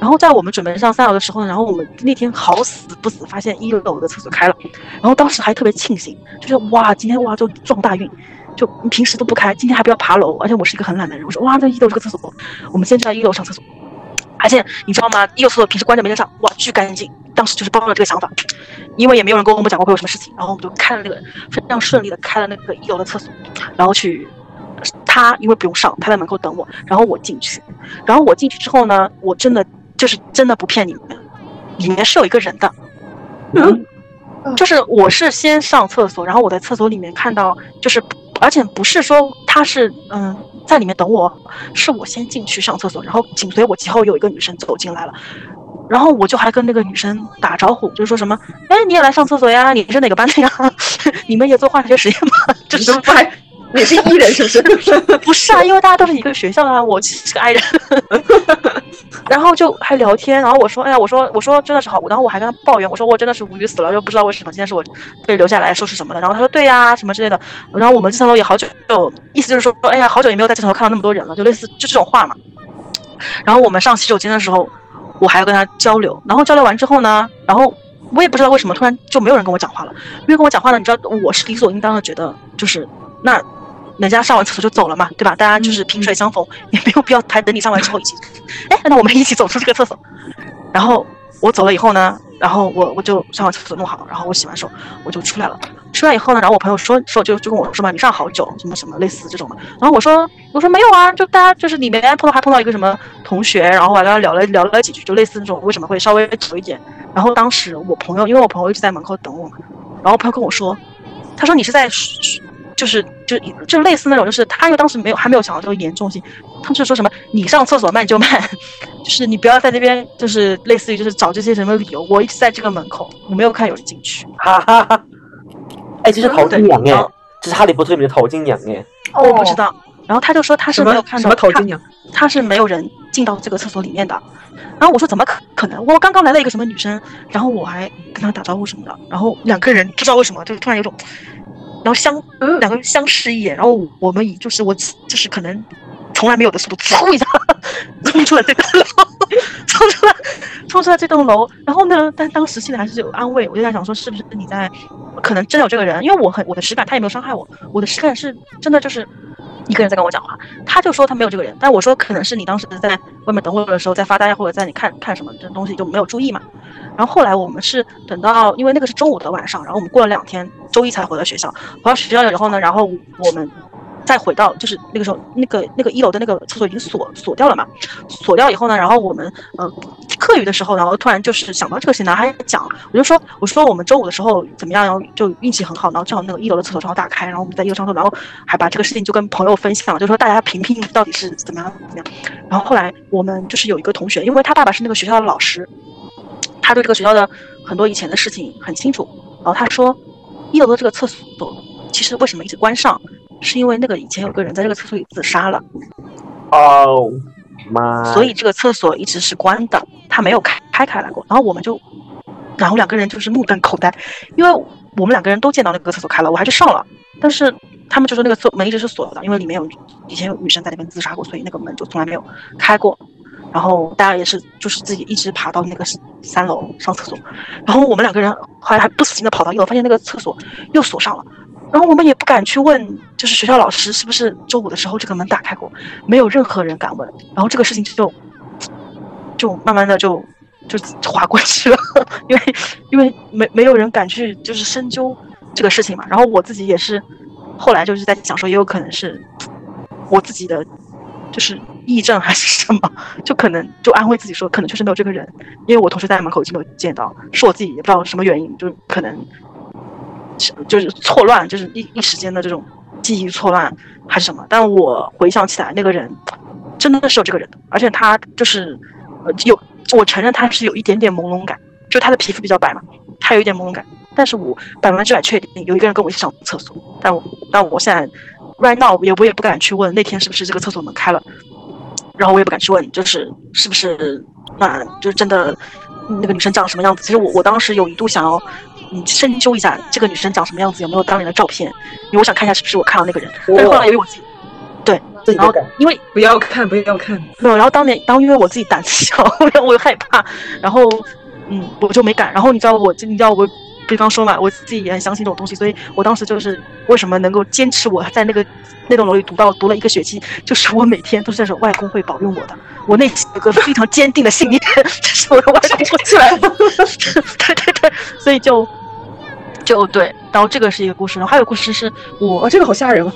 然后在我们准备上三楼的时候呢，然后我们那天好死不死发现一楼的厕所开了，然后当时还特别庆幸，就是哇，今天哇就撞大运。就平时都不开，今天还不要爬楼，而且我是一个很懒的人。我说哇，这一楼这个厕所，我们先去到一楼上厕所。而且你知道吗？一楼厕所平时关着没人上，哇，巨干净。当时就是抱着这个想法，因为也没有人跟我们讲过会有什么事情，然后我们就开了那个非常顺利的开了那个一楼的厕所，然后去他因为不用上，他在门口等我，然后我进去，然后我进去之后呢，我真的就是真的不骗你们，里面是有一个人的，嗯，就是我是先上厕所，然后我在厕所里面看到就是。而且不是说他是嗯在里面等我，是我先进去上厕所，然后紧随我其后有一个女生走进来了，然后我就还跟那个女生打招呼，就是说什么，哎，你也来上厕所呀？你是哪个班的呀？你们也做化学实验吗？就是不还你是艺人是不是？不是啊，因为大家都是一个学校的啊，我是个爱人。然后就还聊天，然后我说，哎呀，我说，我说真的是好，然后我还跟他抱怨，我说我真的是无语死了，就不知道为什么今天是我被留下来收拾什么的。然后他说，对呀，什么之类的。然后我们这层楼也好久，就意思就是说，说，哎呀，好久也没有在这层楼看到那么多人了，就类似就这种话嘛。然后我们上洗手间的时候，我还要跟他交流，然后交流完之后呢，然后我也不知道为什么突然就没有人跟我讲话了，因为跟我讲话呢，你知道我是理所应当的觉得就是那。人家上完厕所就走了嘛，对吧？大家就是萍水相逢，也没有必要还等你上完之后一起。哎，那我们一起走出这个厕所。然后我走了以后呢，然后我我就上完厕所弄好，然后我洗完手我就出来了。出来以后呢，然后我朋友说说就就跟我说嘛，你上好久，什么什么类似这种的。然后我说我说没有啊，就大家就是里面碰到还碰到一个什么同学，然后我跟他聊了聊了几句，就类似那种为什么会稍微久一点。然后当时我朋友因为我朋友一直在门口等我嘛，然后朋友跟我说，他说你是在。就是就就类似那种，就是他又当时没有还没有想到这个严重性，他们就说什么你上厕所慢就慢，就是你不要在那边就是类似于就是找这些什么理由。我一直在这个门口，我没有看有人进去。哈哈哈。哎，这是头巾娘哎，这是哈利波特里面的头巾娘哎。哦，我不知道。然后他就说他是没有看到什么头巾娘，他是没有人进到这个厕所里面的。然后我说怎么可可能？我刚刚来了一个什么女生，然后我还跟她打招呼什么的，然后两个人不知道为什么就突然有种。然后相两个人相视一眼，然后我们以就是我就是可能从来没有的速度，嗖一下冲出了这栋楼，冲出了冲出了这栋楼。然后呢，但当时心里还是有安慰，我就在想说，是不是你在可能真的有这个人？因为我很我的实感，他也没有伤害我，我的实感是真的就是一个人在跟我讲话。他就说他没有这个人，但我说可能是你当时在外面等我的时候在发呆，或者在你看看什么这东西就没有注意嘛。然后后来我们是等到，因为那个是周五的晚上，然后我们过了两天，周一才回到学校。回到学校了以后呢，然后我们再回到，就是那个时候，那个那个一楼的那个厕所已经锁锁掉了嘛。锁掉以后呢，然后我们呃课余的时候，然后突然就是想到这个事情，还讲，我就说我说我们周五的时候怎么样，然后就运气很好，然后正好那个一楼的厕所正好打开，然后我们在一楼上厕，然后还把这个事情就跟朋友分享了，就说大家评评到底是怎么样怎么样。然后后来我们就是有一个同学，因为他爸爸是那个学校的老师。他对这个学校的很多以前的事情很清楚，然后他说，一楼的这个厕所其实为什么一直关上，是因为那个以前有个人在这个厕所里自杀了。哦，妈！所以这个厕所一直是关的，他没有开开开来过。然后我们就，然后两个人就是目瞪口呆，因为我们两个人都见到那个厕所开了，我还去上了，但是他们就说那个厕门一直是锁的，因为里面有以前有女生在那边自杀过，所以那个门就从来没有开过。然后大家也是，就是自己一直爬到那个三楼上厕所，然后我们两个人后来还不死心的跑到一楼，发现那个厕所又锁上了，然后我们也不敢去问，就是学校老师是不是周五的时候这个门打开过，没有任何人敢问，然后这个事情就就慢慢的就就划过去了，因为因为没没有人敢去就是深究这个事情嘛，然后我自己也是后来就是在想说，也有可能是我自己的。就是癔症还是什么，就可能就安慰自己说，可能确实没有这个人，因为我同学在门口已经没有见到，是我自己也不知道什么原因，就可能就是错乱，就是一一时间的这种记忆错乱还是什么。但我回想起来，那个人真的是有这个人的，而且他就是呃有，我承认他是有一点点朦胧感，就他的皮肤比较白嘛，他有一点朦胧感。但是我百分之百确定有一个人跟我一起上厕所，但我但我现在 right now 也我也不敢去问那天是不是这个厕所门开了，然后我也不敢去问，就是是不是那就是真的那个女生长什么样子。其实我我当时有一度想要嗯深究一下这个女生长什么样子，有没有当年的照片，因为我想看一下是不是我看到那个人。但是后来由于我自己对，然后因为不要看，不要看。没有，然后当年当因为我自己胆子小，然后我又害怕，然后嗯我就没敢。然后你知道我你知道我。比方说嘛，我自己也很相信这种东西，所以我当时就是为什么能够坚持我在那个那栋楼里读到读了一个学期，就是我每天都是这种外公会保佑我的，我内心有个非常坚定的信念，这是我的外公会起来的，对对对，所以就就对，然后这个是一个故事，然后还有故事是我这个好吓人哦。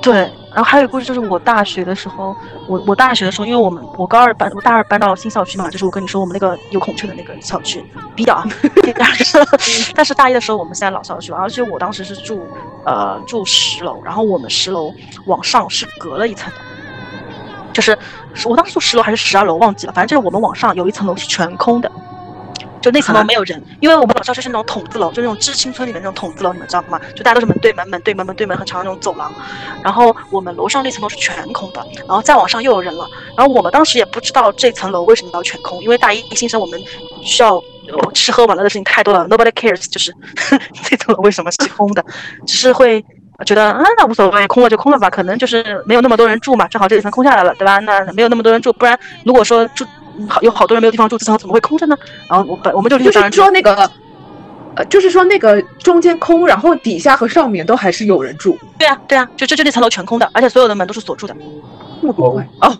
对，然后还有一个故事，就是我大学的时候，我我大学的时候，因为我们我高二搬，我大二搬到新校区嘛，就是我跟你说我们那个有孔雀的那个校区，比较，但 是但是大一的时候我们现在老校区，而且我当时是住呃住十楼，然后我们十楼往上是隔了一层的，就是我当时住十楼还是十二楼忘记了，反正就是我们往上有一层楼是全空的。就那层楼没有人，因为我们老校区是那种筒子楼，就那种知青村里面那种筒子楼，你们知道吗？就大家都是门对门，门对门，门对门，很长的那种走廊。然后我们楼上那层楼是全空的，然后再往上又有人了。然后我们当时也不知道这层楼为什么要全空，因为大一新生我们需要吃喝玩乐的事情太多了，nobody cares，就是 这层楼为什么是空的，只是会觉得啊那无所谓，空了就空了吧，可能就是没有那么多人住嘛，正好这一层空下来了，对吧？那没有那么多人住，不然如果说住。好，有好多人没有地方住，这层怎么会空着呢？然后我本我们就就是说那个，呃，就是说那个中间空，然后底下和上面都还是有人住。对啊，对啊，就这就那层楼全空的，而且所有的门都是锁住的。这么怪哦，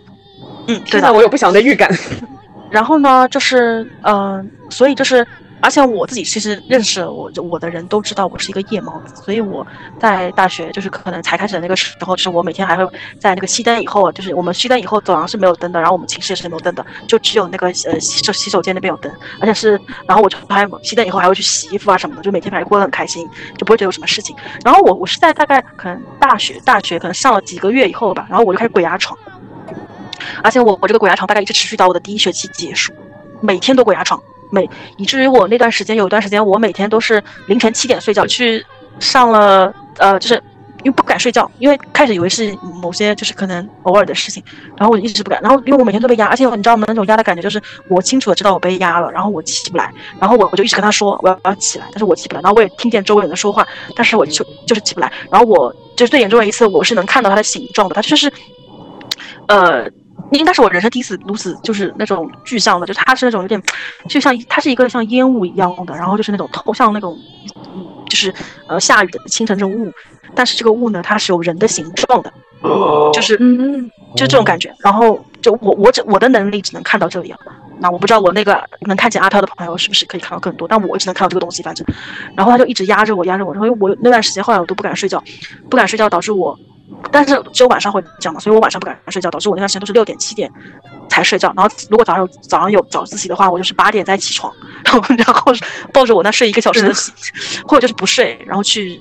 嗯，现在，我有不祥的预感。然后呢，就是嗯，所以就是。而且我自己其实认识我我的人都知道我是一个夜猫子，所以我在大学就是可能才开始的那个时候，是我每天还会在那个熄灯以后，就是我们熄灯以后走廊是没有灯的，然后我们寝室也是没有灯的，就只有那个呃洗手洗手间那边有灯，而且是然后我就还熄灯以后还会去洗衣服啊什么的，就每天反正过得很开心，就不会觉得有什么事情。然后我我是在大概可能大学大学可能上了几个月以后吧，然后我就开始鬼压床，而且我我这个鬼压床大概一直持续到我的第一学期结束，每天都鬼压床。每以至于我那段时间有一段时间，我每天都是凌晨七点睡觉，去上了呃，就是因为不敢睡觉，因为开始以为是某些就是可能偶尔的事情，然后我一直不敢，然后因为我每天都被压，而且你知道吗？那种压的感觉就是我清楚的知道我被压了，然后我起不来，然后我我就一直跟他说我要我要起来，但是我起不来，然后我也听见周围人说话，但是我就就是起不来，然后我就是最严重的一次，我是能看到他的形状的，他就是呃。应该是我人生第一次如此，就是那种具象的，就是它是那种有点，就像它是一个像烟雾一样的，然后就是那种透像那种，嗯，就是呃下雨的清晨这种雾，但是这个雾呢，它是有人的形状的，就是嗯，就这种感觉。然后就我我只我的能力只能看到这里啊，那我不知道我那个能看见阿飘的朋友是不是可以看到更多，但我只能看到这个东西，反正，然后他就一直压着我，压着我，然后我那段时间后来我都不敢睡觉，不敢睡觉导致我。但是只有晚上会这样嘛，所以我晚上不敢睡觉，导致我那段时间都是六点七点才睡觉。然后如果早上有早上有早自习的话，我就是八点再起床，然后 然后抱着我那睡一个小时的，或者就是不睡，然后去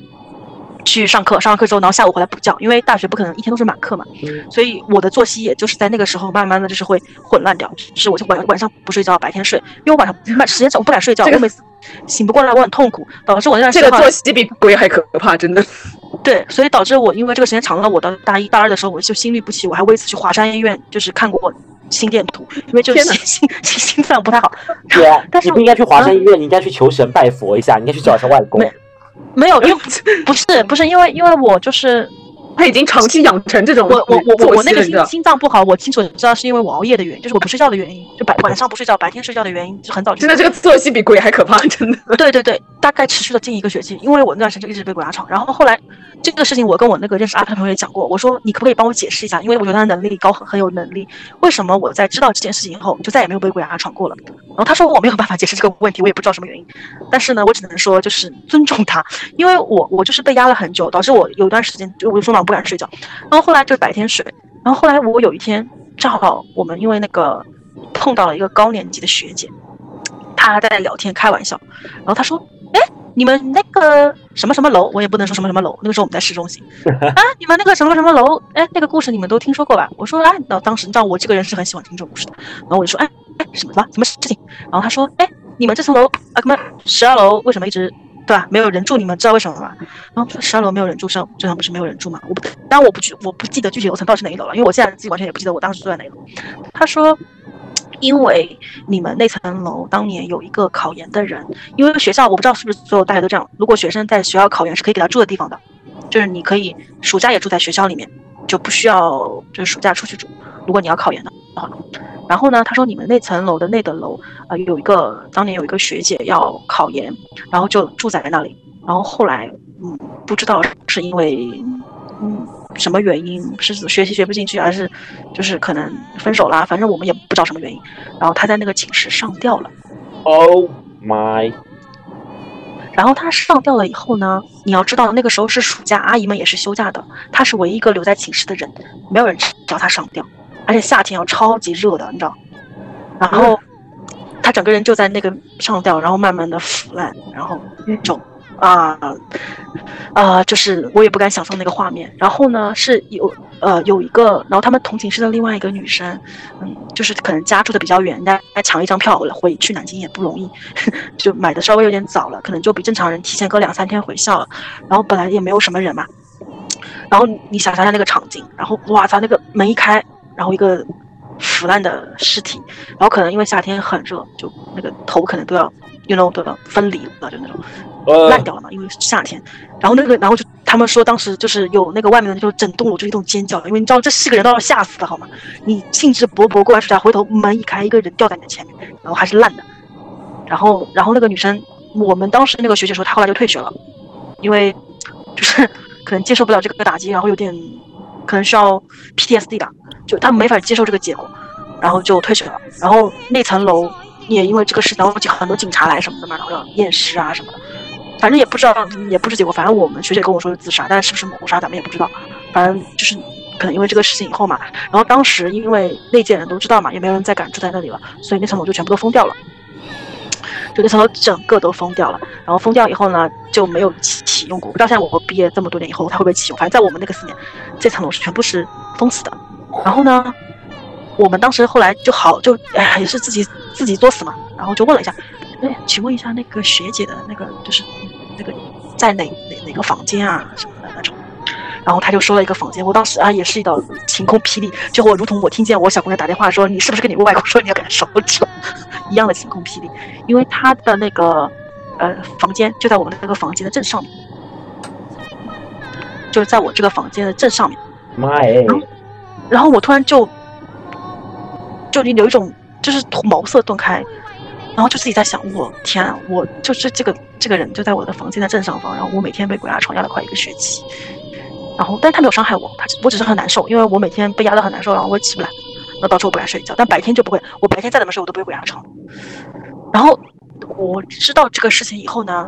去上课，上完课之后，然后下午回来补觉，因为大学不可能一天都是满课嘛，所以我的作息也就是在那个时候慢慢的就是会混乱掉，就是我就晚晚上不睡觉，白天睡，因为我晚上时间长，我不敢睡觉，我每次醒不过来，我很痛苦，导致我那段时间这个作息比鬼还可怕，真的。对，所以导致我因为这个时间长了，我到大一、大二的时候，我就心律不齐，我还为此去华山医院，就是看过心电图，因为就是心 心心脏不太好。对，但是你不应该去华山医院，你应该去求神拜佛一下，你应该去找一下外公。没有，因为不是不是因为因为我就是。他已经长期养成这种我我我我那个心心脏不好，我清楚的知道是因为我熬夜的原因，就是我不睡觉的原因，就白晚上不睡觉，白天睡觉的原因就很早。现在这个作息比鬼还可怕，真的。对对对，大概持续了近一个学期，因为我那段时间就一直被鬼压床，然后后来这个事情我跟我那个认识阿飘同学讲过，我说你可不可以帮我解释一下？因为我觉得他能力高，很很有能力，为什么我在知道这件事情以后就再也没有被鬼压床过了？然后他说我没有办法解释这个问题，我也不知道什么原因，但是呢，我只能说就是尊重他，因为我我就是被压了很久，导致我有一段时间就我就说嘛，我不敢睡觉。然后后来就是白天睡，然然后后来我有一天正好我们因为那个碰到了一个高年级的学姐，她在聊天开玩笑，然后她说：“哎，你们那个什么什么楼，我也不能说什么什么楼，那个时候我们在市中心 啊，你们那个什么什么楼，哎，那个故事你们都听说过吧？”我说：“啊，那当时你知道我这个人是很喜欢听这种故事的。”然后我就说：“哎哎，什么什么什么事情？”然后她说：“哎，你们这层楼啊，什么，十二楼为什么一直？”对吧？没有人住，你们知道为什么吗？然后十二楼没有人住，上这层不是没有人住吗？我不，当然我不去，我不记得具体楼层到底是哪一楼了，因为我现在自己完全也不记得我当时住在哪一楼。他说，因为你们那层楼当年有一个考研的人，因为学校我不知道是不是所有大家都这样，如果学生在学校考研是可以给他住的地方的，就是你可以暑假也住在学校里面，就不需要就是暑假出去住。如果你要考研的话。然后呢，他说你们那层楼的那个楼，呃，有一个当年有一个学姐要考研，然后就住在那里。然后后来，嗯，不知道是因为，嗯，什么原因，是学习学不进去，还是就是可能分手啦，反正我们也不知道什么原因。然后他在那个寝室上吊了。Oh my！然后他上吊了以后呢，你要知道那个时候是暑假，阿姨们也是休假的，他是唯一一个留在寝室的人，没有人找他上吊。而且夏天要超级热的，你知道，然后他整个人就在那个上吊，然后慢慢的腐烂，然后就啊啊，就是我也不敢想象那个画面。然后呢，是有呃有一个，然后他们同寝室的另外一个女生，嗯，就是可能家住的比较远，大家抢一张票回去南京也不容易，就买的稍微有点早了，可能就比正常人提前个两三天回校了。然后本来也没有什么人嘛，然后你想象一下那个场景，然后哇塞，那个门一开。然后一个腐烂的尸体，然后可能因为夏天很热，就那个头可能都要，you know 都要分离了，就那种烂掉了嘛，因为是夏天。然后那个，然后就他们说当时就是有那个外面的就整栋楼就一栋尖叫，因为你知道这四个人都要吓死的好吗？你兴致勃勃过来出家，回头门一开，一个人掉在你的前面，然后还是烂的。然后，然后那个女生，我们当时那个学姐说她后来就退学了，因为就是 可能接受不了这个打击，然后有点。可能需要 PTSD 吧，就她没法接受这个结果，然后就退学了。然后那层楼也因为这个事，然后很多警察来什么的嘛，然后要验尸啊什么的，反正也不知道，也不是结果。反正我们学姐跟我说是自杀，但是是不是谋杀咱们也不知道。反正就是可能因为这个事情以后嘛，然后当时因为那届人都知道嘛，也没有人再敢住在那里了，所以那层楼就全部都封掉了。就那层楼整个都封掉了，然后封掉以后呢，就没有启用过。不知道现在我毕业这么多年以后，它会不会启用？反正在我们那个四年，这层楼是全部是封死的。然后呢，我们当时后来就好，就哎呀，也是自己自己作死嘛。然后就问了一下，哎，请问一下那个学姐的那个就是那个在哪哪哪个房间啊什么的那种。然后他就说了一个房间，我当时啊也是一道晴空霹雳，就我如同我听见我小姑娘打电话说你是不是跟你外公说你要给她烧纸 一样的晴空霹雳，因为他的那个呃房间就在我们那个房间的正上面，就是在我这个房间的正上面。妈哎！然后我突然就就你有一种就是茅塞顿开，然后就自己在想，我天啊，我就是这个这个人就在我的房间的正上方，然后我每天被鬼压床压了快一个学期。然后，但是他没有伤害我，他我只是很难受，因为我每天被压得很难受，然后我起不来，那导致我不敢睡觉。但白天就不会，我白天再怎么睡，我都不会鬼压床。然后我知道这个事情以后呢，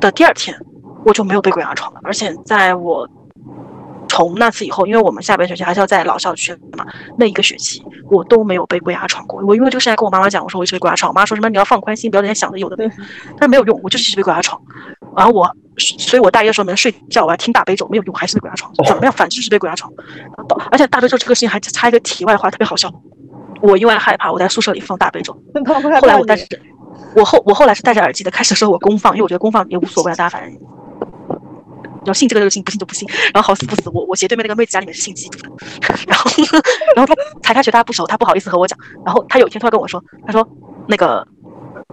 的第二天我就没有被鬼压床了，而且在我。从那次以后，因为我们下半学期还是要在老校区嘛，那一个学期我都没有被鬼压床过。我因为这个事情跟我妈妈讲，我说我一直被鬼压床，我妈说什么你要放宽心，不要连想着有的没，但是没有用，我就是一直被鬼压床。然后我，所以我大一的时候没睡觉，我还听大悲咒，没有用，还是被鬼压床。怎么样，反正就是被鬼压床。而且大悲咒这个事情还插一个题外话，特别好笑。我因为害怕，我在宿舍里放大悲咒。后来我带着，我后我后来是戴着耳机的。开始的时候我公放，因为我觉得公放也无所谓，大家反正。要信这个就信，不信就不信。然后好死不死，我我斜对面那个妹子家里面是信基督的。然后，然后他才开学，他不熟，他不好意思和我讲。然后他有一天突然跟我说，他说那个。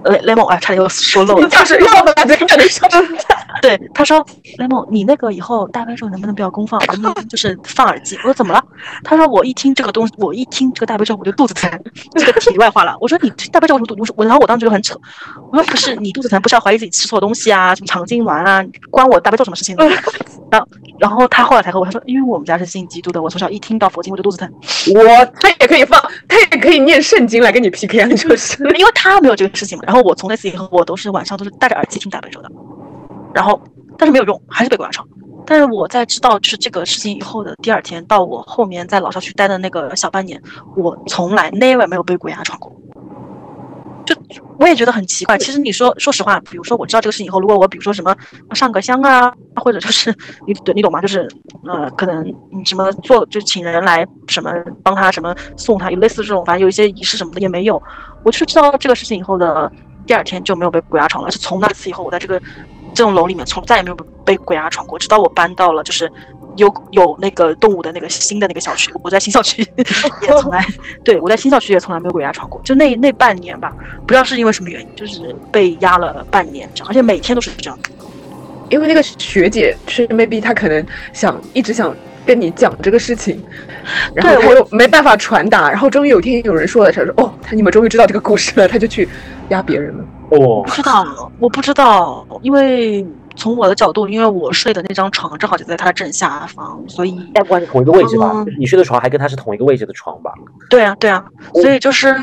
呃，lemon 啊，差点又说漏了。就是要的，这个说。对，他说，lemon，你那个以后大悲咒能不能不要公放，能不能就是放耳机？我说怎么了？他说我一听这个东西，我一听这个大悲咒我就肚子疼。这个题外话了。我说你大悲咒为什么肚？我说然后我当时就很扯。我说不是你肚子疼，不是要怀疑自己吃错东西啊？什么肠痉挛啊？关我大悲咒什么事情？然后然后他后来才和我他说，因为我们家是信基督的，我从小一听到佛经我就肚子疼。我他也可以放，他也可以念圣经来跟你 PK 啊，就是。因为他没有这个事情嘛。然后我从那次以后，我都是晚上都是戴着耳机听大悲咒的，然后但是没有用，还是被鬼压床。但是我在知道就是这个事情以后的第二天，到我后面在老校区待的那个小半年，我从来 never 没有被鬼压床过。就我也觉得很奇怪。其实你说，说实话，比如说我知道这个事情以后，如果我比如说什么上个香啊，或者就是你对你懂吗？就是呃，可能你什么做就请人来什么帮他什么送他，有类似这种，反正有一些仪式什么的也没有。我就知道这个事情以后的第二天就没有被鬼压床了。是从那次以后，我在这个这栋楼里面从再也没有被鬼压床过，直到我搬到了就是有有那个动物的那个新的那个校区，我在新校区 也从来对我在新校区也从来没有鬼压床过。就那那半年吧，不知道是因为什么原因，就是被压了半年这样，而且每天都是这样。因为那个学姐是 maybe 她可能想一直想跟你讲这个事情，然后我又没办法传达，然后终于有一天有人说了，她说哦，他你们终于知道这个故事了，他就去压别人了。哦不，知道，我不知道，因为从我的角度，因为我睡的那张床正好就在他的正下方，所以该不管是同一个位置吧？嗯你睡的床还跟他是同一个位置的床吧？对啊，对啊，所以就是，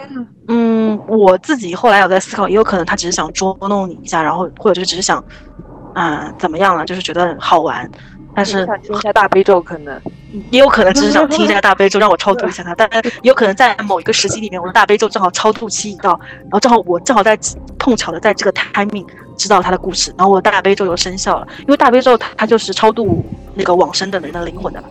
嗯，我自己后来有在思考，也有可能他只是想捉弄你一下，然后或者就是只是想，啊、怎么样了，就是觉得好玩，但是想听一下大悲咒，可能也有可能只是想听一下大悲咒，让我超度一下他。但也有可能在某一个时期里面，我的大悲咒正好超度期一到，然后正好我正好在碰巧的在这个 timing 知道他的故事，然后我的大悲咒又生效了。因为大悲咒它它就是超度那个往生的人的灵魂的，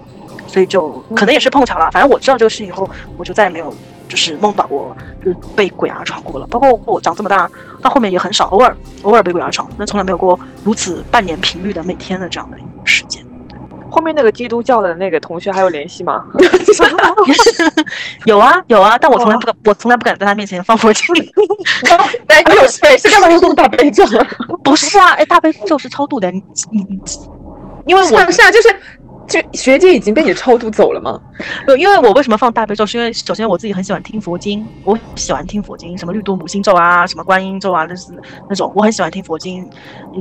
所以就可能也是碰巧了。反正我知道这个事情以后，我就再也没有就是梦到过就是被鬼压床过了。包括我长这么大到后面也很少，偶尔偶尔被鬼压床，但从来没有过如此半年频率的每天的这样的一个事件。后面那个基督教的那个同学还有联系吗？有啊有啊，但我从来不敢，我从来不敢在他面前放佛经。哎，没有谁是干嘛要送大悲咒啊？不是啊，哎，大悲咒是超度的，你你你，因为我是啊，是啊，就是就学姐已经被你超度走了吗？呃因为我为什么放大悲咒，是因为首先我自己很喜欢听佛经，我喜欢听佛经，什么绿度母心咒啊，什么观音咒啊，就是那种我很喜欢听佛经，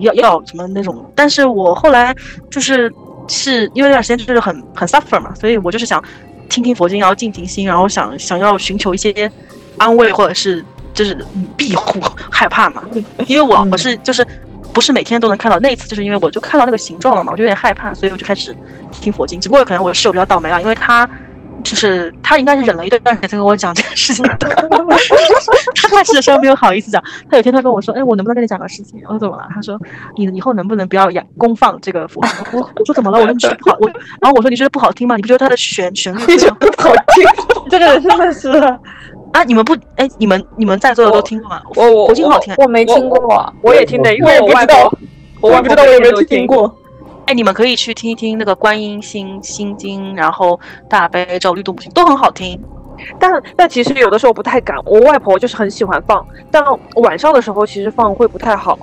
要要什么那种。但是我后来就是是因为那段时间就是很很 suffer 嘛，所以我就是想听听佛经，然后静静心，然后想想要寻求一些安慰或者是就是嗯庇护，害怕嘛，因为我我是就是。不是每天都能看到，那一次就是因为我就看到那个形状了嘛，我就有点害怕，所以我就开始听佛经。只不过可能我的室友比较倒霉啊，因为他就是他应该是忍了一段时间才跟我讲这个事情的。他开始的时候没有好意思讲，他有天他跟我说：“哎，我能不能跟你讲个事情？”我说：“怎么了？”他说：“你以后能不能不要养公放这个佛经？”我我说：“怎么了？”我说：“你觉得不好？”我然后我说：“你觉得不好听吗？你不觉得它的旋旋律非常不好听。这个人真的是，啊？你们不哎，你们你们在座的都听过吗？我我佛经好听啊。我没听过，我也听的，因我也为我外不知道婆，我也不知道我有没听过。哎，你们可以去听一听那个观音心心经，然后大悲咒、绿度母心都很好听。但但其实有的时候不太敢，我外婆就是很喜欢放，但晚上的时候其实放会不太好。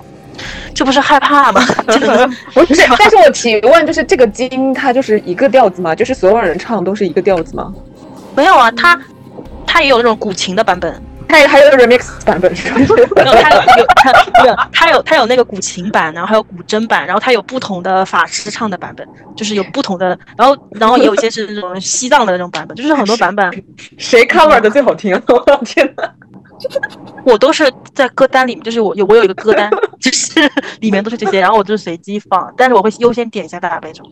这不是害怕吗？这个不是，但是我提问就是这个经它就是一个调子吗？就是所有人唱都是一个调子吗？没有啊，它它也有那种古琴的版本，它还有 remix 版本是吧？然后它有它有它有它有那个古琴版，然后还有古筝版，然后它有不同的法师唱的版本，就是有不同的，然后然后也有一些是那种西藏的那种版本，就是很多版本，谁 cover 的最好听？我的天哪！我都是在歌单里面，就是我有我有一个歌单，就是里面都是这些，然后我就是随机放，但是我会优先点一下大悲咒。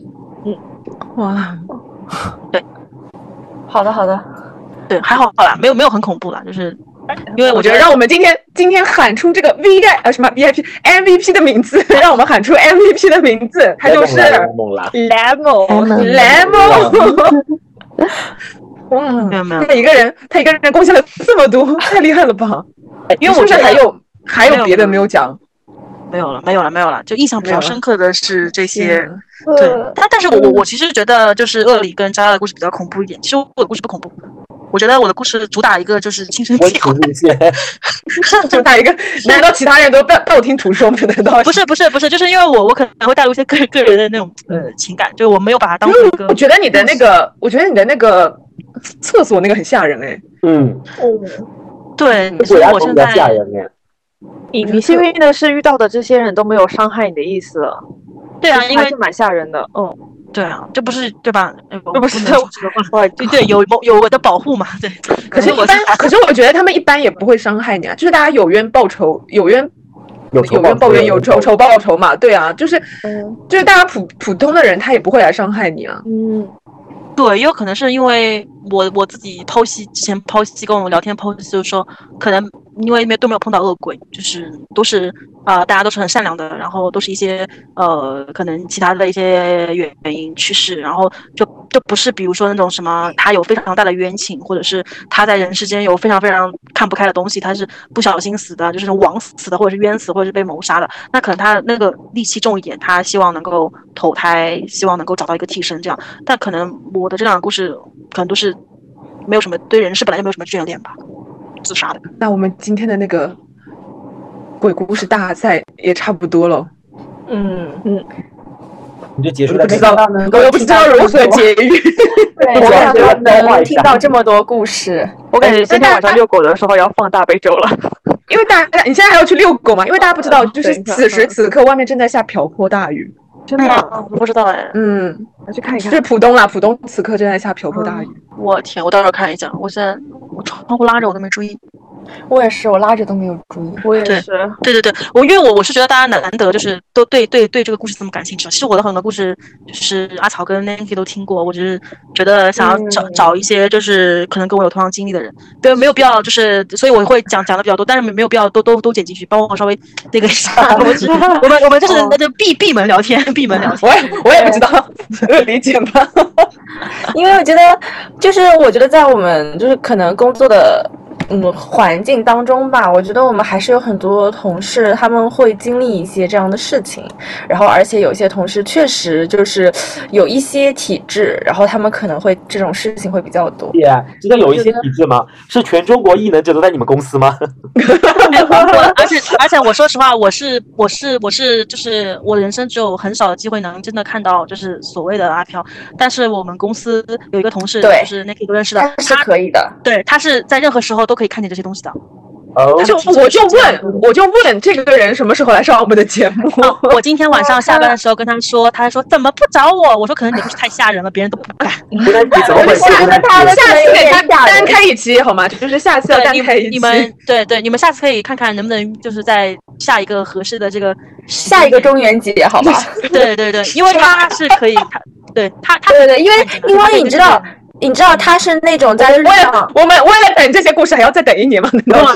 哇，对好的好的，对，还好好啦，没有没有很恐怖啦，就是因为我觉得让我们今天今天喊出这个 V I 呃什么 VIP MVP 的名字，让我们喊出 MVP 的名字，他就是！Lemon Lemon Lemon。哇，没有没有他一个人，他一个人贡献了这么多，太厉害了吧？因为我觉得是不是还有还有有别的没有讲？没有了没有了没有了，就印象比较深刻的是这些。对，但但是我我我其实觉得就是恶里跟渣渣的故事比较恐怖一点。其实我的故事不恐怖，我觉得我的故事主打一个就是亲身温体会情。路线，就他一个，难道其他人都道道听途说吗？难道不是不是不是，就是因为我我可能会带入一些个个人的那种呃情感，就我没有把它当成一个我觉得你的那个，我觉得你的那个厕所那个很吓人哎。嗯，对，鬼压所以我现床比较吓在人哎。你你幸运的是遇到的这些人都没有伤害你的意思，对啊，因为还是蛮吓人的。嗯，对啊，这不是对吧？这不是 对对，有有我的保护嘛，对。可是，一般，可是我觉得他们一般也不会伤害你啊，就是大家有冤报仇，有冤有仇有冤报冤，有仇仇仇报仇嘛，对啊，就是嗯就是大家普普通的人，他也不会来伤害你啊。嗯，对，也有可能是因为我我自己剖析之前剖析跟我聊天剖析，就是说可能因为没都没有碰到恶鬼，就是都是呃大家都是很善良的，然后都是一些呃可能其他的一些原因去世，然后就就不是比如说那种什么他有非常大的冤情，或者是他在人世间有非常非常看不开的东西，他是不小心死的，就是那种枉死的，或者是冤死，或者是被谋杀的，那可能他那个戾气重一点，他希望能够投胎，希望能够找到一个替身这样。但可能我的这两个故事可能都是没有什么对人是本来就没有什么眷恋吧，自杀的。那我们今天的那个鬼故事大赛也差不多了，嗯嗯，你就结束了不知道里。我又不知道如何结语。对，我我想说觉得能听到这么多故事，我感觉今天晚上遛狗的时候要放大悲咒了。因为大家，你现在还要去遛狗吗？因为大家不知道，就是此时此刻外面正在下瓢泼大雨。真的吗？我不知道哎，嗯，我去看一看就是。浦东啦，浦东此刻正在下瓢泼大雨。我天，我到时候看一下。我现在我窗户拉着，我都没注意。我也是，我拉着都没有注意。我也是，对对对，我因为我我是觉得大家难得就是都对对对这个故事这么感兴趣。其实我的很多故事就是阿草跟 Nancy 都听过，我只是觉得想要找、嗯找一些就是可能跟我有同样经历的人，对，没有必要就是，所以我会讲讲的比较多，但是没没有必要都都都剪进去，帮我稍微那个一下。我们 我们我们就是那就闭闭门聊天，闭门聊天。我也我也不知道，理解吧？因为我觉得，就是我觉得在我们就是可能工作的嗯环境当中吧，我觉得我们还是有很多同事他们会经历一些这样的事情，然后而且有些同事确实就是有一些体质，然后他们可能会这种事情会比较多。姐，知道有一些体质吗？是全中国异能者都在你们公司吗？哎我我而且而且我说实话，我是我是我是就是我人生只有很少的机会能真的看到就是所谓的阿飘，但是我们公司有一个同事对就是 Nicky 都认识的，他是可以的，对他是在任何时候都可以看见这些东西的。哦，就我就问，我就问这个人什么时候来上我们的节目？我今天晚上下班的时候跟他说，他说怎么不找我？我说可能你不是太吓人了，别人都不敢。湖南体怎么回事？湖南他下次给他单开一期好吗？就是下次要单开一期。你们对对，你们下次可以看看能不能就是在下一个合适的这个下一个中元节，好吧？对对对，因为他是可以，他对他他对对对，因为因为你知道这个，你知道他是那种在日为上了。我们为了等这些故事还要再等一年吗？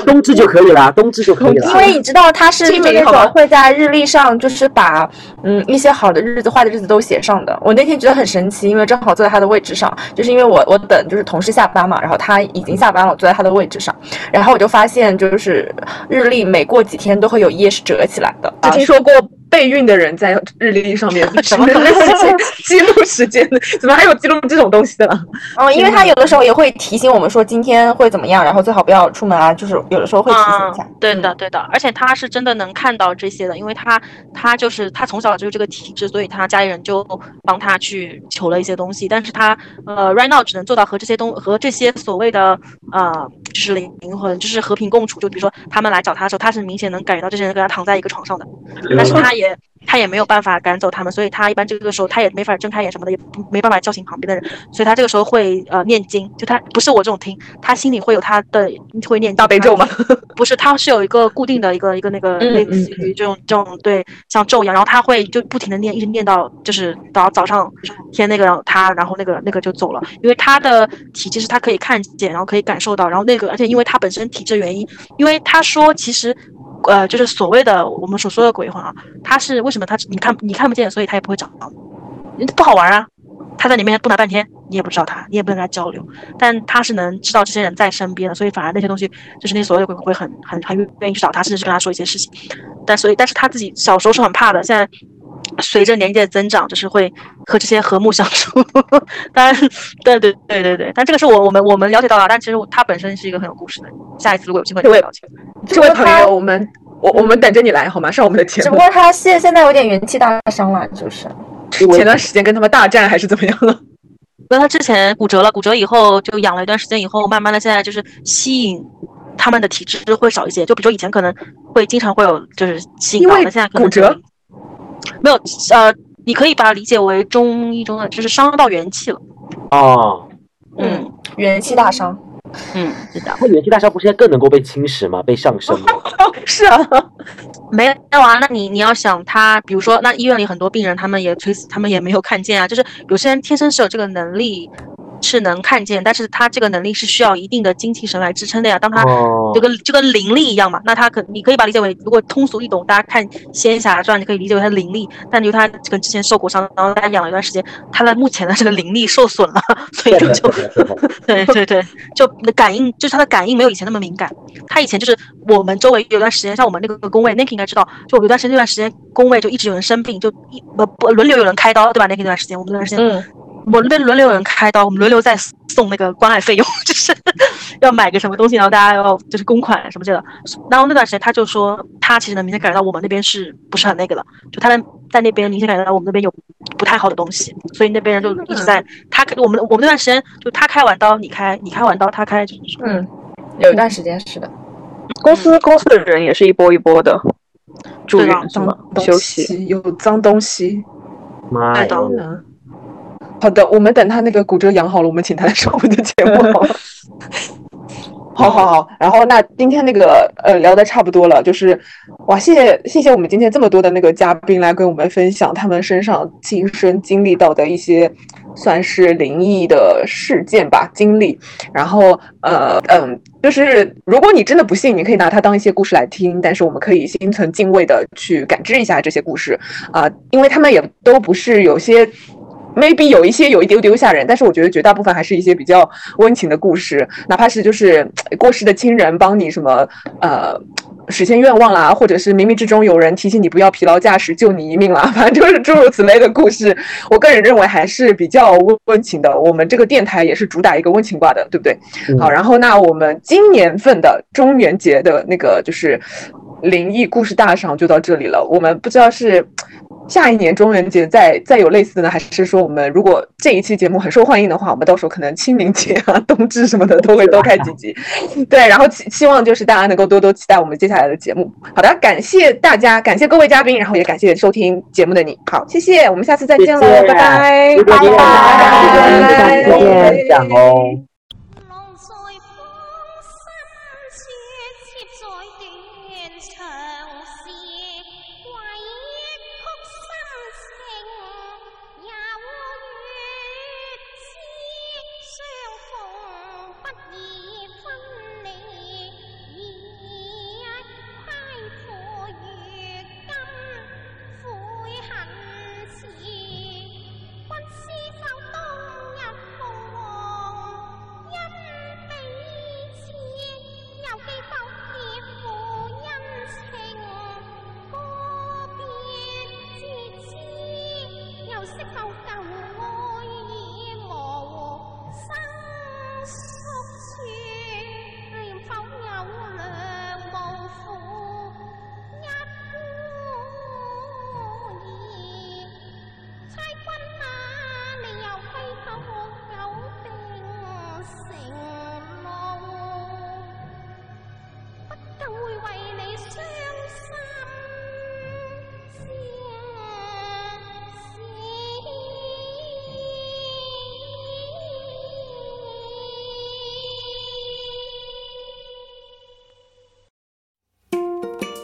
冬至就可以了，冬至就可以了。因为你知道他是那种会在日历上，就是把嗯一些好的日子、坏的日子都写上的。我那天觉得很神奇，因为正好坐在他的位置上，就是因为我我等就是同事下班嘛，然后他已经下班了，我坐在他的位置上，然后我就发现就是日历每过几天都会有一页是折起来的。只啊听说过备孕的人在日历上面 什么记录时间？的，怎么还有记录这种东西的？了？嗯，因为他有的时候也会提醒我们说今天会怎么样，然后最好不要出门啊，就是有的时候会提醒一下。嗯。对的，对的，而且他是真的能看到这些的，因为他他就是他从小就是这个体质，所以他家里人就帮他去求了一些东西，但是他呃 right now 只能做到和这些东和这些所谓的呃就是灵魂就是和平共处，就比如说他们来找他的时候，他是明显能感觉到这些人跟他躺在一个床上的，但是他也他也没有办法赶走他们，所以他一般这个时候他也没法睁开眼什么的，也没办法叫醒旁边的人，所以他这个时候会呃念经，就他不是我这种听，他心里会有他的会念大悲咒吗？不是，他是有一个固定的一个一个那个嗯类似于这种这种对像咒一样，然后他会就不停的念，一直念到就是到早上天那个他，然后那个那个就走了，因为他的体质是他可以看见，然后可以感受到，然后那个而且因为他本身体质原因，因为他说其实。呃，就是所谓的我们所说的鬼魂啊，他是为什么他你看你看不见，所以他也不会找到你，不好玩啊。他在里面蹦跶半天，你也不知道他，你也不能跟他交流，但他是能知道这些人在身边的，所以反而那些东西就是那所谓的鬼会很很很愿意去找他，甚至是跟他说一些事情。但所以，但是他自己小时候是很怕的，现在随着年纪的增长，就是会和这些和睦相处。当然，对对对对对，但这个是我我们我们了解到了，但其实他本身是一个很有故事的人。下一次如果有机会，这位了解。这位朋友，我们我我们等着你来好吗？上我们的节目只不。过他现现在有点元气大伤了，就是。前段时间跟他们大战还是怎么样了？那他之前骨折了，骨折以后就养了一段时间，以后慢慢的现在就是吸引他们的体质会少一些。就比如说以前可能会经常会有就是吸引到，因为现在可能骨折没有呃，你可以把它理解为中医中的就是伤到元气了。哦，嗯，元气大伤。嗯，是的。那元气大伤不是应该更能够被侵蚀吗？被上升吗？是啊，没有啊，那你你要想他，比如说那医院里很多病人，他们也垂死，他们也没有看见啊，就是有些人天生是有这个能力。是能看见，但是他这个能力是需要一定的精气神来支撑的呀。当他就跟就跟灵力一样嘛，那他可你可以把它理解为，如果通俗易懂，大家看《仙侠传》，你可以理解为他灵力。但就他这个之前受过伤，然后他养了一段时间，他的目前的这个灵力受损了，所以就就对对对，就感应就是他的感应没有以前那么敏感。他以前就是我们周围有段时间，像我们那个工位，Nick 应该知道，就有段时间那段时间工位就一直有人生病，就一不不轮流有人开刀，对吧？Nick 那段时间，我们那段时间。我那边轮流有人开刀，我们轮流在送那个关爱费用，就是要买个什么东西，然后大家要就是公款什么之类的。然后那段时间他就说，他其实能明显感觉到我们那边是不是很那个了，就他在在那边明显感觉到我们那边有不太好的东西，所以那边人就一直在他我们我们那段时间就他开完刀你开，你开完刀他开，就是嗯，有一段时间是的。公司公司的人也是一波一波的住院是吗？休息有脏东西，妈呀！好的，我们等他那个骨折养好了，我们请他来上我们的节目。好好 好，然后那今天那个呃聊的差不多了，就是哇，谢谢谢谢我们今天这么多的那个嘉宾来跟我们分享他们身上亲身经历到的一些算是灵异的事件吧经历。然后呃嗯，就是如果你真的不信，你可以拿它当一些故事来听，但是我们可以心存敬畏的去感知一下这些故事啊，因为他们也都不是有些。Maybe 有一些有一丢丢吓人，但是我觉得绝大部分还是一些比较温情的故事，哪怕是就是过世的亲人帮你什么呃实现愿望啦，或者是冥冥之中有人提醒你不要疲劳驾驶救你一命啦，反正就是诸如此类的故事。我个人认为还是比较温温情的。我们这个电台也是主打一个温情挂的，对不对？好，然后那我们今年份的中元节的那个就是灵异故事大赏就到这里了。我们不知道是。下一年中元节再再有类似的呢，还是说我们如果这一期节目很受欢迎的话，我们到时候可能清明节啊、冬至什么的都会多开几集。对，然后希希望就是大家能够多多期待我们接下来的节目。好的，感谢大家，感谢各位嘉宾，然后也感谢收听节目的你。好，谢谢，我们下次再见喽，拜拜，拜拜，再见，哦。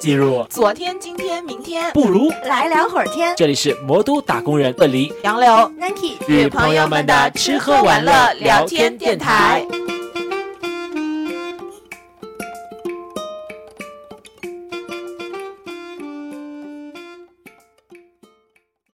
进入昨天、今天、明天，不如来聊会儿天。这里是魔都打工人，邓黎杨柳、Nanki 与朋友们的吃喝玩乐聊天电台。